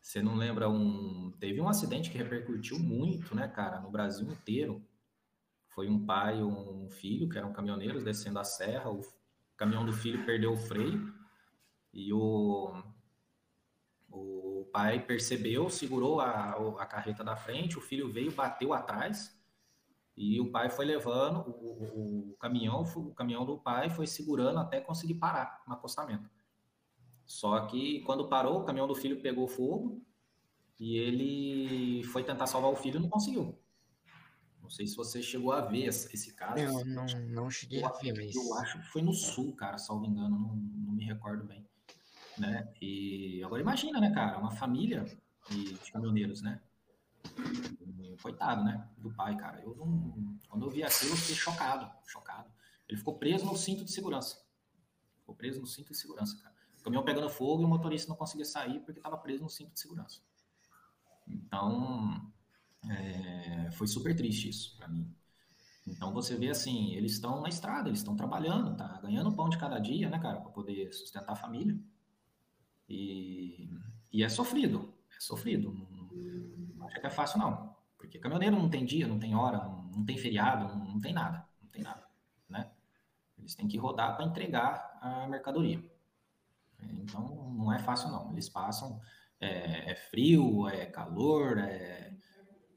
Você não lembra um... Teve um acidente que repercutiu muito, né, cara? No Brasil inteiro. Foi um pai e um filho, que eram caminhoneiros, descendo a serra. O caminhão do filho perdeu o freio e o, o pai percebeu, segurou a, a carreta da frente, o filho veio, bateu atrás e o pai foi levando, o, o- caminhão, o caminhão do pai foi segurando até conseguir parar no acostamento. Só que quando parou, o caminhão do filho pegou fogo e ele foi tentar salvar o filho e não conseguiu. Não sei se você chegou a ver esse caso. Eu não, não cheguei a ver, mas. Eu acho que foi no sul, cara, salvo engano, não, não me recordo bem. Né? E agora imagina, né, cara, uma família de, de caminhoneiros, né? Coitado, né, do pai, cara. Eu não, quando eu vi aquilo, eu fiquei chocado, chocado. Ele ficou preso no cinto de segurança. Ficou preso no cinto de segurança, cara. O caminhão pegando fogo e o motorista não conseguia sair porque estava preso no cinto de segurança. Então, é, foi super triste isso para mim. Então você vê assim, eles estão na estrada, eles estão trabalhando, tá ganhando pão de cada dia, né, cara, para poder sustentar a família. E, e é sofrido, é sofrido. Não, não acho que é fácil não, porque caminhoneiro não tem dia, não tem hora, não, não tem feriado, não, não tem nada, não tem nada, né? Eles têm que rodar para entregar a mercadoria. Então não é fácil não. Eles passam é, é frio, é calor, é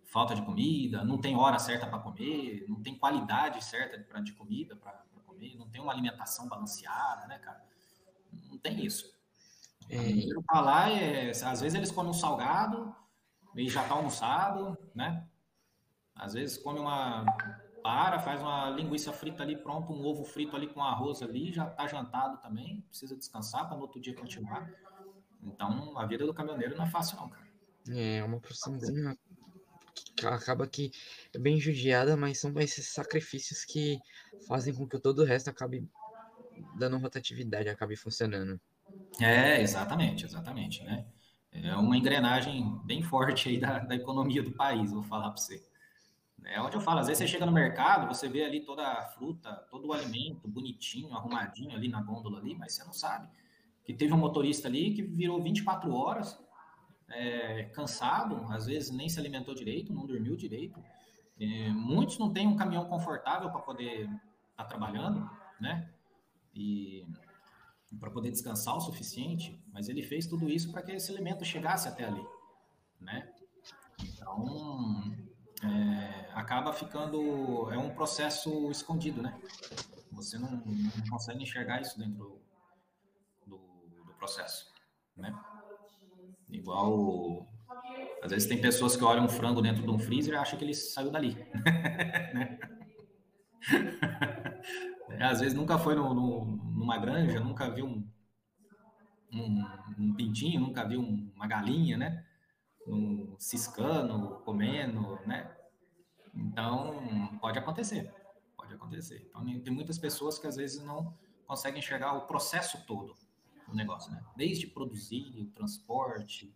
falta de comida, não tem hora certa para comer, não tem qualidade certa pra, de comida para comer, não tem uma alimentação balanceada, né, cara? Não tem isso. É, pra lá, é, às vezes eles comem um salgado e já tá almoçado, né? Às vezes come uma para, faz uma linguiça frita ali, pronto, um ovo frito ali com arroz ali, já tá jantado também, precisa descansar para no outro dia continuar. Então, a vida do caminhoneiro não é fácil não, cara. é uma profissãozinha que acaba que é bem judiada, mas são esses sacrifícios que fazem com que todo o resto acabe dando rotatividade, acabe funcionando. É, exatamente, exatamente, né? É uma engrenagem bem forte aí da, da economia do país, vou falar para você. É onde eu falo, às vezes você chega no mercado, você vê ali toda a fruta, todo o alimento bonitinho, arrumadinho ali na gôndola ali, mas você não sabe que teve um motorista ali que virou 24 horas, é, cansado, às vezes nem se alimentou direito, não dormiu direito. É, muitos não têm um caminhão confortável para poder estar tá trabalhando, né? E para poder descansar o suficiente, mas ele fez tudo isso para que esse alimento chegasse até ali, né? Então, é, acaba ficando é um processo escondido, né? Você não, não consegue enxergar isso dentro do, do, processo, né? Igual às vezes tem pessoas que olham um frango dentro de um freezer e acham que ele saiu dali, <laughs> né? É, às vezes nunca foi no, no, numa granja, nunca viu um, um, um pintinho, nunca viu uma galinha, né? Um ciscando, comendo, né? Então, pode acontecer, pode acontecer. Então, tem muitas pessoas que às vezes não conseguem enxergar o processo todo do negócio, né? Desde produzir, o transporte,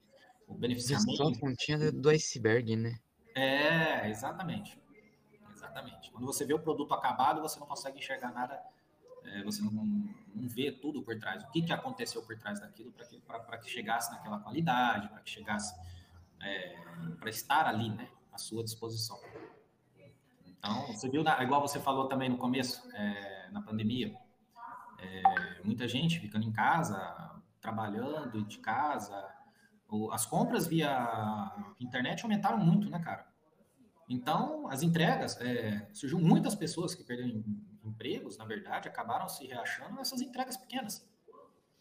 o beneficiamento. Só a pontinha do iceberg, né? É, exatamente. Exatamente. Quando você vê o produto acabado, você não consegue enxergar nada, é, você não, não vê tudo por trás. O que, que aconteceu por trás daquilo para que, que chegasse naquela qualidade, para que chegasse é, para estar ali, né, à sua disposição. Então, você viu, igual você falou também no começo, é, na pandemia, é, muita gente ficando em casa, trabalhando de casa, as compras via internet aumentaram muito, né, cara? Então, as entregas, é, surgiu muitas pessoas que perderam empregos, na verdade, acabaram se reachando nessas entregas pequenas,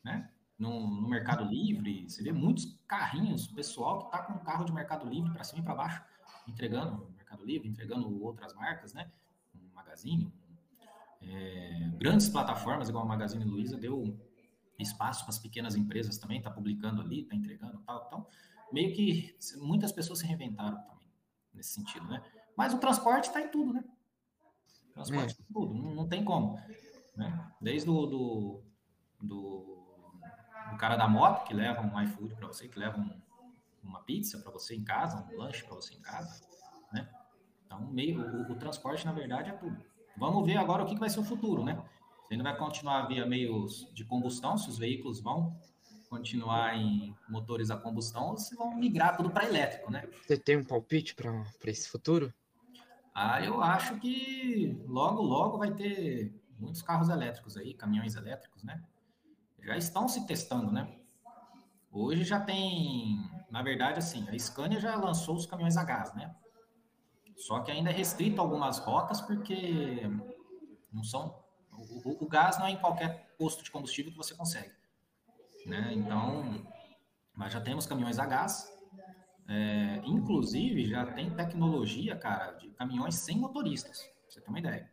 né? No, no Mercado Livre, você vê muitos carrinhos, pessoal que está com um carro de Mercado Livre para cima e para baixo, entregando Mercado Livre, entregando outras marcas, né? Um Magazine, é, grandes plataformas, igual a Magazine Luiza, deu espaço para as pequenas empresas também, está publicando ali, está entregando tal. Então, meio que muitas pessoas se reinventaram também nesse sentido, né? Mas o transporte está em tudo, né? O transporte é. em tudo, não, não, tem como. Né? Desde o do, do, do, cara da moto que leva um iFood para você, que leva um, uma pizza para você em casa, um lanche para você em casa, né? Então, meio, o, o, transporte, na verdade, é tudo. Vamos ver agora o que, que vai ser o futuro, né? Se ainda vai continuar via meios de combustão, se os veículos vão continuar em motores a combustão, vocês vão migrar tudo para elétrico, né? Você tem um palpite para esse futuro? Ah, eu acho que logo, logo vai ter muitos carros elétricos aí, caminhões elétricos, né? Já estão se testando, né? Hoje já tem, na verdade, assim, a Scania já lançou os caminhões a gás, né? Só que ainda é restrito a algumas rotas porque não são. O, o, o gás não é em qualquer posto de combustível que você consegue. Né? Então, mas já temos caminhões a gás. É, inclusive, já tem tecnologia, cara, de caminhões sem motoristas, pra você ter uma ideia.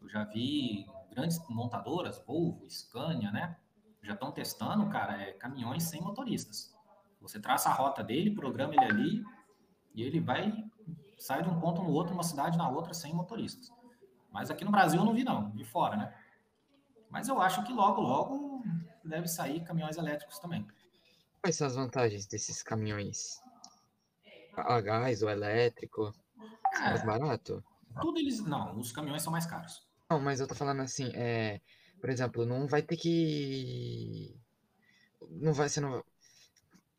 Eu já vi grandes montadoras, Volvo, Scania, né? Já estão testando, cara, é, caminhões sem motoristas. Você traça a rota dele, programa ele ali, e ele vai, sai de um ponto no outro, uma cidade na outra, sem motoristas. Mas aqui no Brasil eu não vi, não, de fora, né? Mas eu acho que logo, logo deve sair caminhões elétricos também. Quais são as vantagens desses caminhões? A gás ou elétrico? É, mais barato? Tudo eles. Não, os caminhões são mais caros. Não, mas eu tô falando assim, é, por exemplo, não vai ter que. Não vai ser. Não,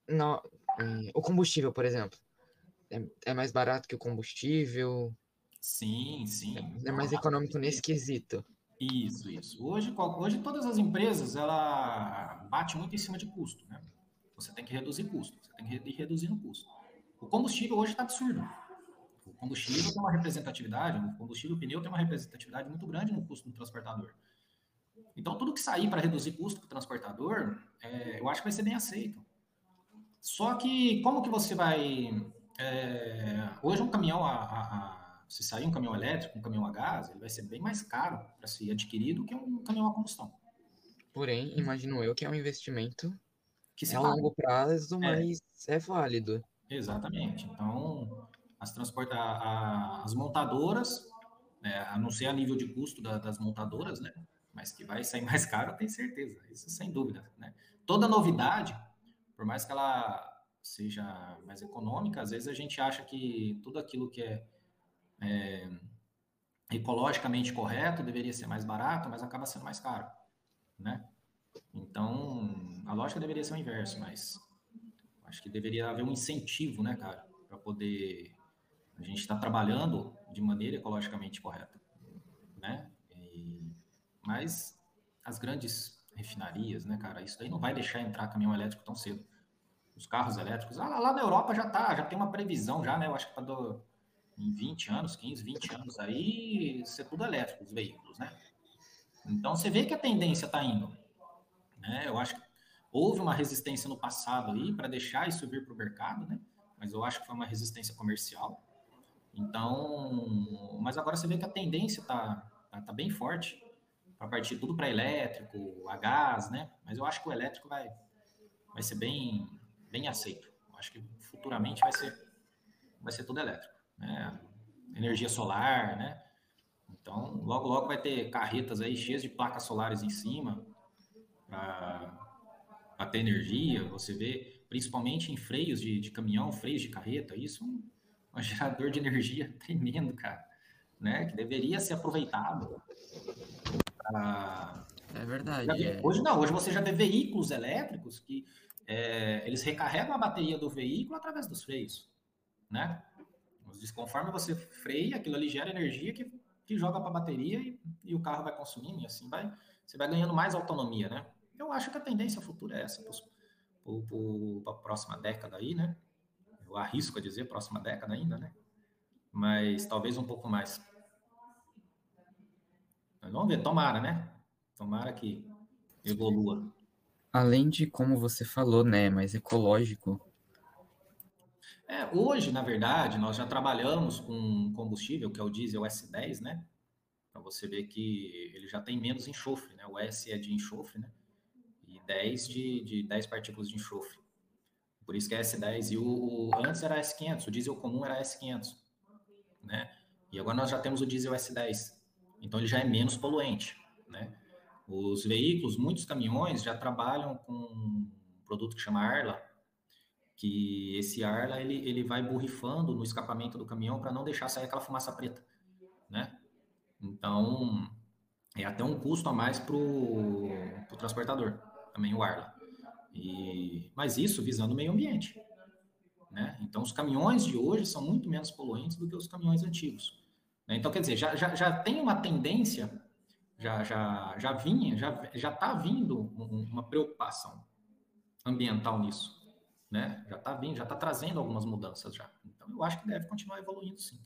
não, o combustível, por exemplo. É, é mais barato que o combustível. Sim, sim. É, é mais econômico nesse quesito. Isso, isso. Hoje, hoje todas as empresas, ela bate muito em cima de custo, né? Você tem que reduzir custo, você tem que ir reduzindo custo. O combustível hoje está absurdo. O combustível tem uma representatividade, o combustível o pneu tem uma representatividade muito grande no custo do transportador. Então, tudo que sair para reduzir custo para o transportador, é, eu acho que vai ser bem aceito. Só que, como que você vai... É, hoje um caminhão a, a se sair um caminhão elétrico, um caminhão a gás, ele vai ser bem mais caro para ser adquirido que um caminhão a combustão. Porém, imagino eu que é um investimento que se é a longo prazo, é. mas é. é válido. Exatamente. Então, as transporta a, as montadoras, né, a não ser a nível de custo da, das montadoras, né? Mas que vai sair <laughs> mais caro, tem certeza. Isso sem dúvida, né? toda novidade, por mais que ela seja mais econômica, às vezes a gente acha que tudo aquilo que é, é ecologicamente correto deveria ser mais barato, mas acaba sendo mais caro, né? Então, a lógica deveria ser o inverso, mas acho que deveria haver um incentivo, né, cara, para poder a gente estar tá trabalhando de maneira ecologicamente correta, né? E, mas as grandes refinarias, né, cara, isso daí não vai deixar entrar caminhão elétrico tão cedo. Os carros elétricos, ah, lá na Europa já tá, já tem uma previsão já, né? Eu acho que para em 20 anos, 15, 20 anos aí, ser tudo elétrico os veículos, né? Então você vê que a tendência está indo. Né? Eu acho que houve uma resistência no passado aí para deixar isso vir para o mercado, né? Mas eu acho que foi uma resistência comercial. Então, mas agora você vê que a tendência está tá, tá bem forte para partir tudo para elétrico, a gás, né? Mas eu acho que o elétrico vai, vai ser bem, bem aceito. Eu acho que futuramente vai ser, vai ser tudo elétrico, né? Energia solar, né? Então, logo, logo vai ter carretas aí cheias de placas solares em cima para ter energia. Você vê, principalmente em freios de, de caminhão, freios de carreta, isso é um, um <laughs> gerador de energia tremendo, cara, né? Que deveria ser aproveitado. Pra... É verdade. É. Hoje não, hoje você já vê veículos elétricos que é, eles recarregam a bateria do veículo através dos freios, né? Conforme você freia, aquilo ali gera energia que que joga para a bateria e, e, o carro vai consumindo, e assim vai, você vai ganhando mais autonomia, né? Eu acho que a tendência futura é essa, para a próxima década aí, né? Eu arrisco a dizer próxima década ainda, né? Mas talvez um pouco mais. Mas vamos ver, tomara, né? Tomara que evolua. Além de, como você falou, né, mais ecológico, é, hoje, na verdade, nós já trabalhamos com combustível, que é o diesel S10, né? Para você ver que ele já tem menos enxofre, né? O S é de enxofre, né? E 10 de, de 10 partículas de enxofre. Por isso que é S10. E o, o antes era S500, o diesel comum era S500, né? E agora nós já temos o diesel S10. Então ele já é menos poluente, né? Os veículos, muitos caminhões já trabalham com um produto que chama Arla, que esse ar lá, ele, ele vai borrifando no escapamento do caminhão para não deixar sair aquela fumaça preta, né? Então, é até um custo a mais para o transportador, também o ar lá. E, mas isso visando o meio ambiente, né? Então, os caminhões de hoje são muito menos poluentes do que os caminhões antigos. Né? Então, quer dizer, já, já, já tem uma tendência, já, já, já vinha, já já está vindo uma preocupação ambiental nisso né? Já está vindo, já está trazendo algumas mudanças já. Então eu acho que deve continuar evoluindo sim.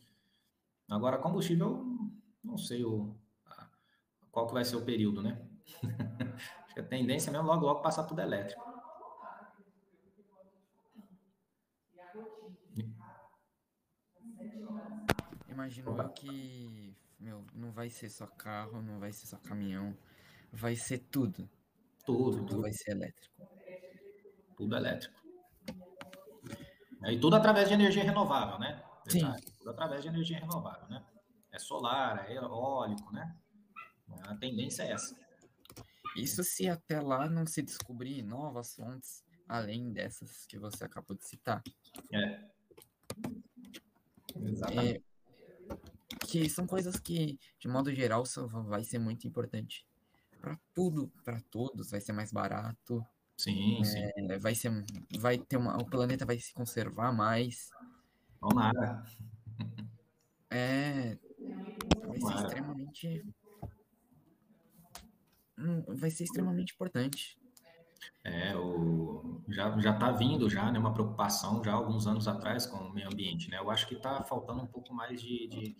Agora combustível, não sei o, qual que vai ser o período, né? <laughs> acho que a tendência é mesmo logo logo passar tudo elétrico. Imagino eu que meu, não vai ser só carro, não vai ser só caminhão, vai ser tudo. Tudo, tudo, tudo. vai ser elétrico. Tudo elétrico. E tudo através de energia renovável, né? Verdade. Sim. Tudo através de energia renovável, né? É solar, é eólico, né? A tendência é essa. Isso se até lá não se descobrir novas fontes além dessas que você acabou de citar. É. Exatamente. É, que são coisas que, de modo geral, vai ser muito importante. Para tudo, para todos, vai ser mais barato, Sim, é, sim. Vai ser, vai ter uma, o planeta vai se conservar mais. Tomara. É, vai ser extremamente, hum, vai ser extremamente importante. É, o, já, já tá vindo já, né, uma preocupação já alguns anos atrás com o meio ambiente, né? Eu acho que está faltando um pouco mais de, de,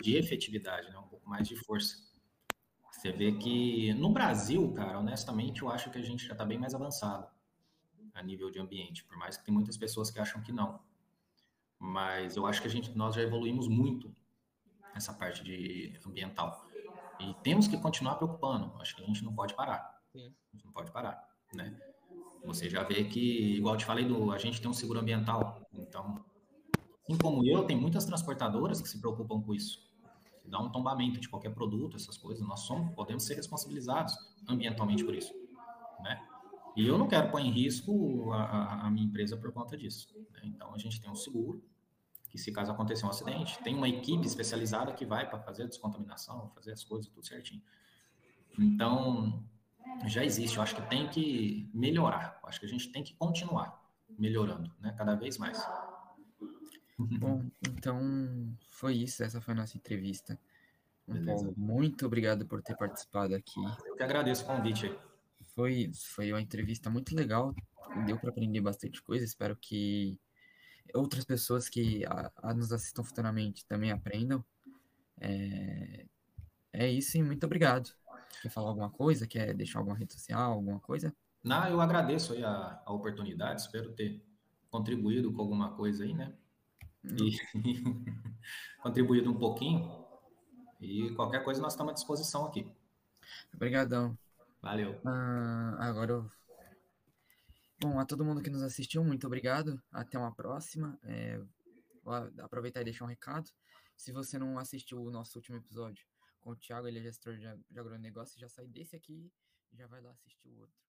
de efetividade, né? Um pouco mais de força. Você vê que no Brasil, cara, honestamente, eu acho que a gente já está bem mais avançado a nível de ambiente, por mais que tem muitas pessoas que acham que não. Mas eu acho que a gente, nós já evoluímos muito nessa parte de ambiental. E temos que continuar preocupando. Acho que a gente não pode parar. A gente não pode parar, né? Você já vê que, igual eu te falei, do, a gente tem um seguro ambiental. Então, assim como eu, tem muitas transportadoras que se preocupam com isso dá um tombamento de qualquer produto, essas coisas, nós somos, podemos ser responsabilizados ambientalmente por isso, né? E eu não quero pôr em risco a, a, minha empresa por conta disso. Né? Então, a gente tem um seguro, que se caso acontecer um acidente, tem uma equipe especializada que vai para fazer a descontaminação, fazer as coisas tudo certinho. Então, já existe. Eu acho que tem que melhorar. Eu acho que a gente tem que continuar melhorando, né? Cada vez mais. Bom, <laughs> então foi isso. Essa foi a nossa entrevista. Paulo, muito obrigado por ter participado aqui. Eu que agradeço o convite. Foi, foi uma entrevista muito legal. Deu para aprender bastante coisa. Espero que outras pessoas que a, a nos assistam futuramente também aprendam. É, é isso e muito obrigado. Quer falar alguma coisa? Quer deixar alguma rede social, alguma coisa? Não, eu agradeço aí a, a oportunidade, espero ter contribuído com alguma coisa aí, né? E <laughs> contribuído um pouquinho. E qualquer coisa nós estamos à disposição aqui. Obrigadão. Valeu. Ah, agora eu... Bom, a todo mundo que nos assistiu, muito obrigado. Até uma próxima. É, vou aproveitar e deixar um recado. Se você não assistiu o nosso último episódio com o Thiago, ele é gestor de agronegócio, já sai desse aqui e já vai lá assistir o outro.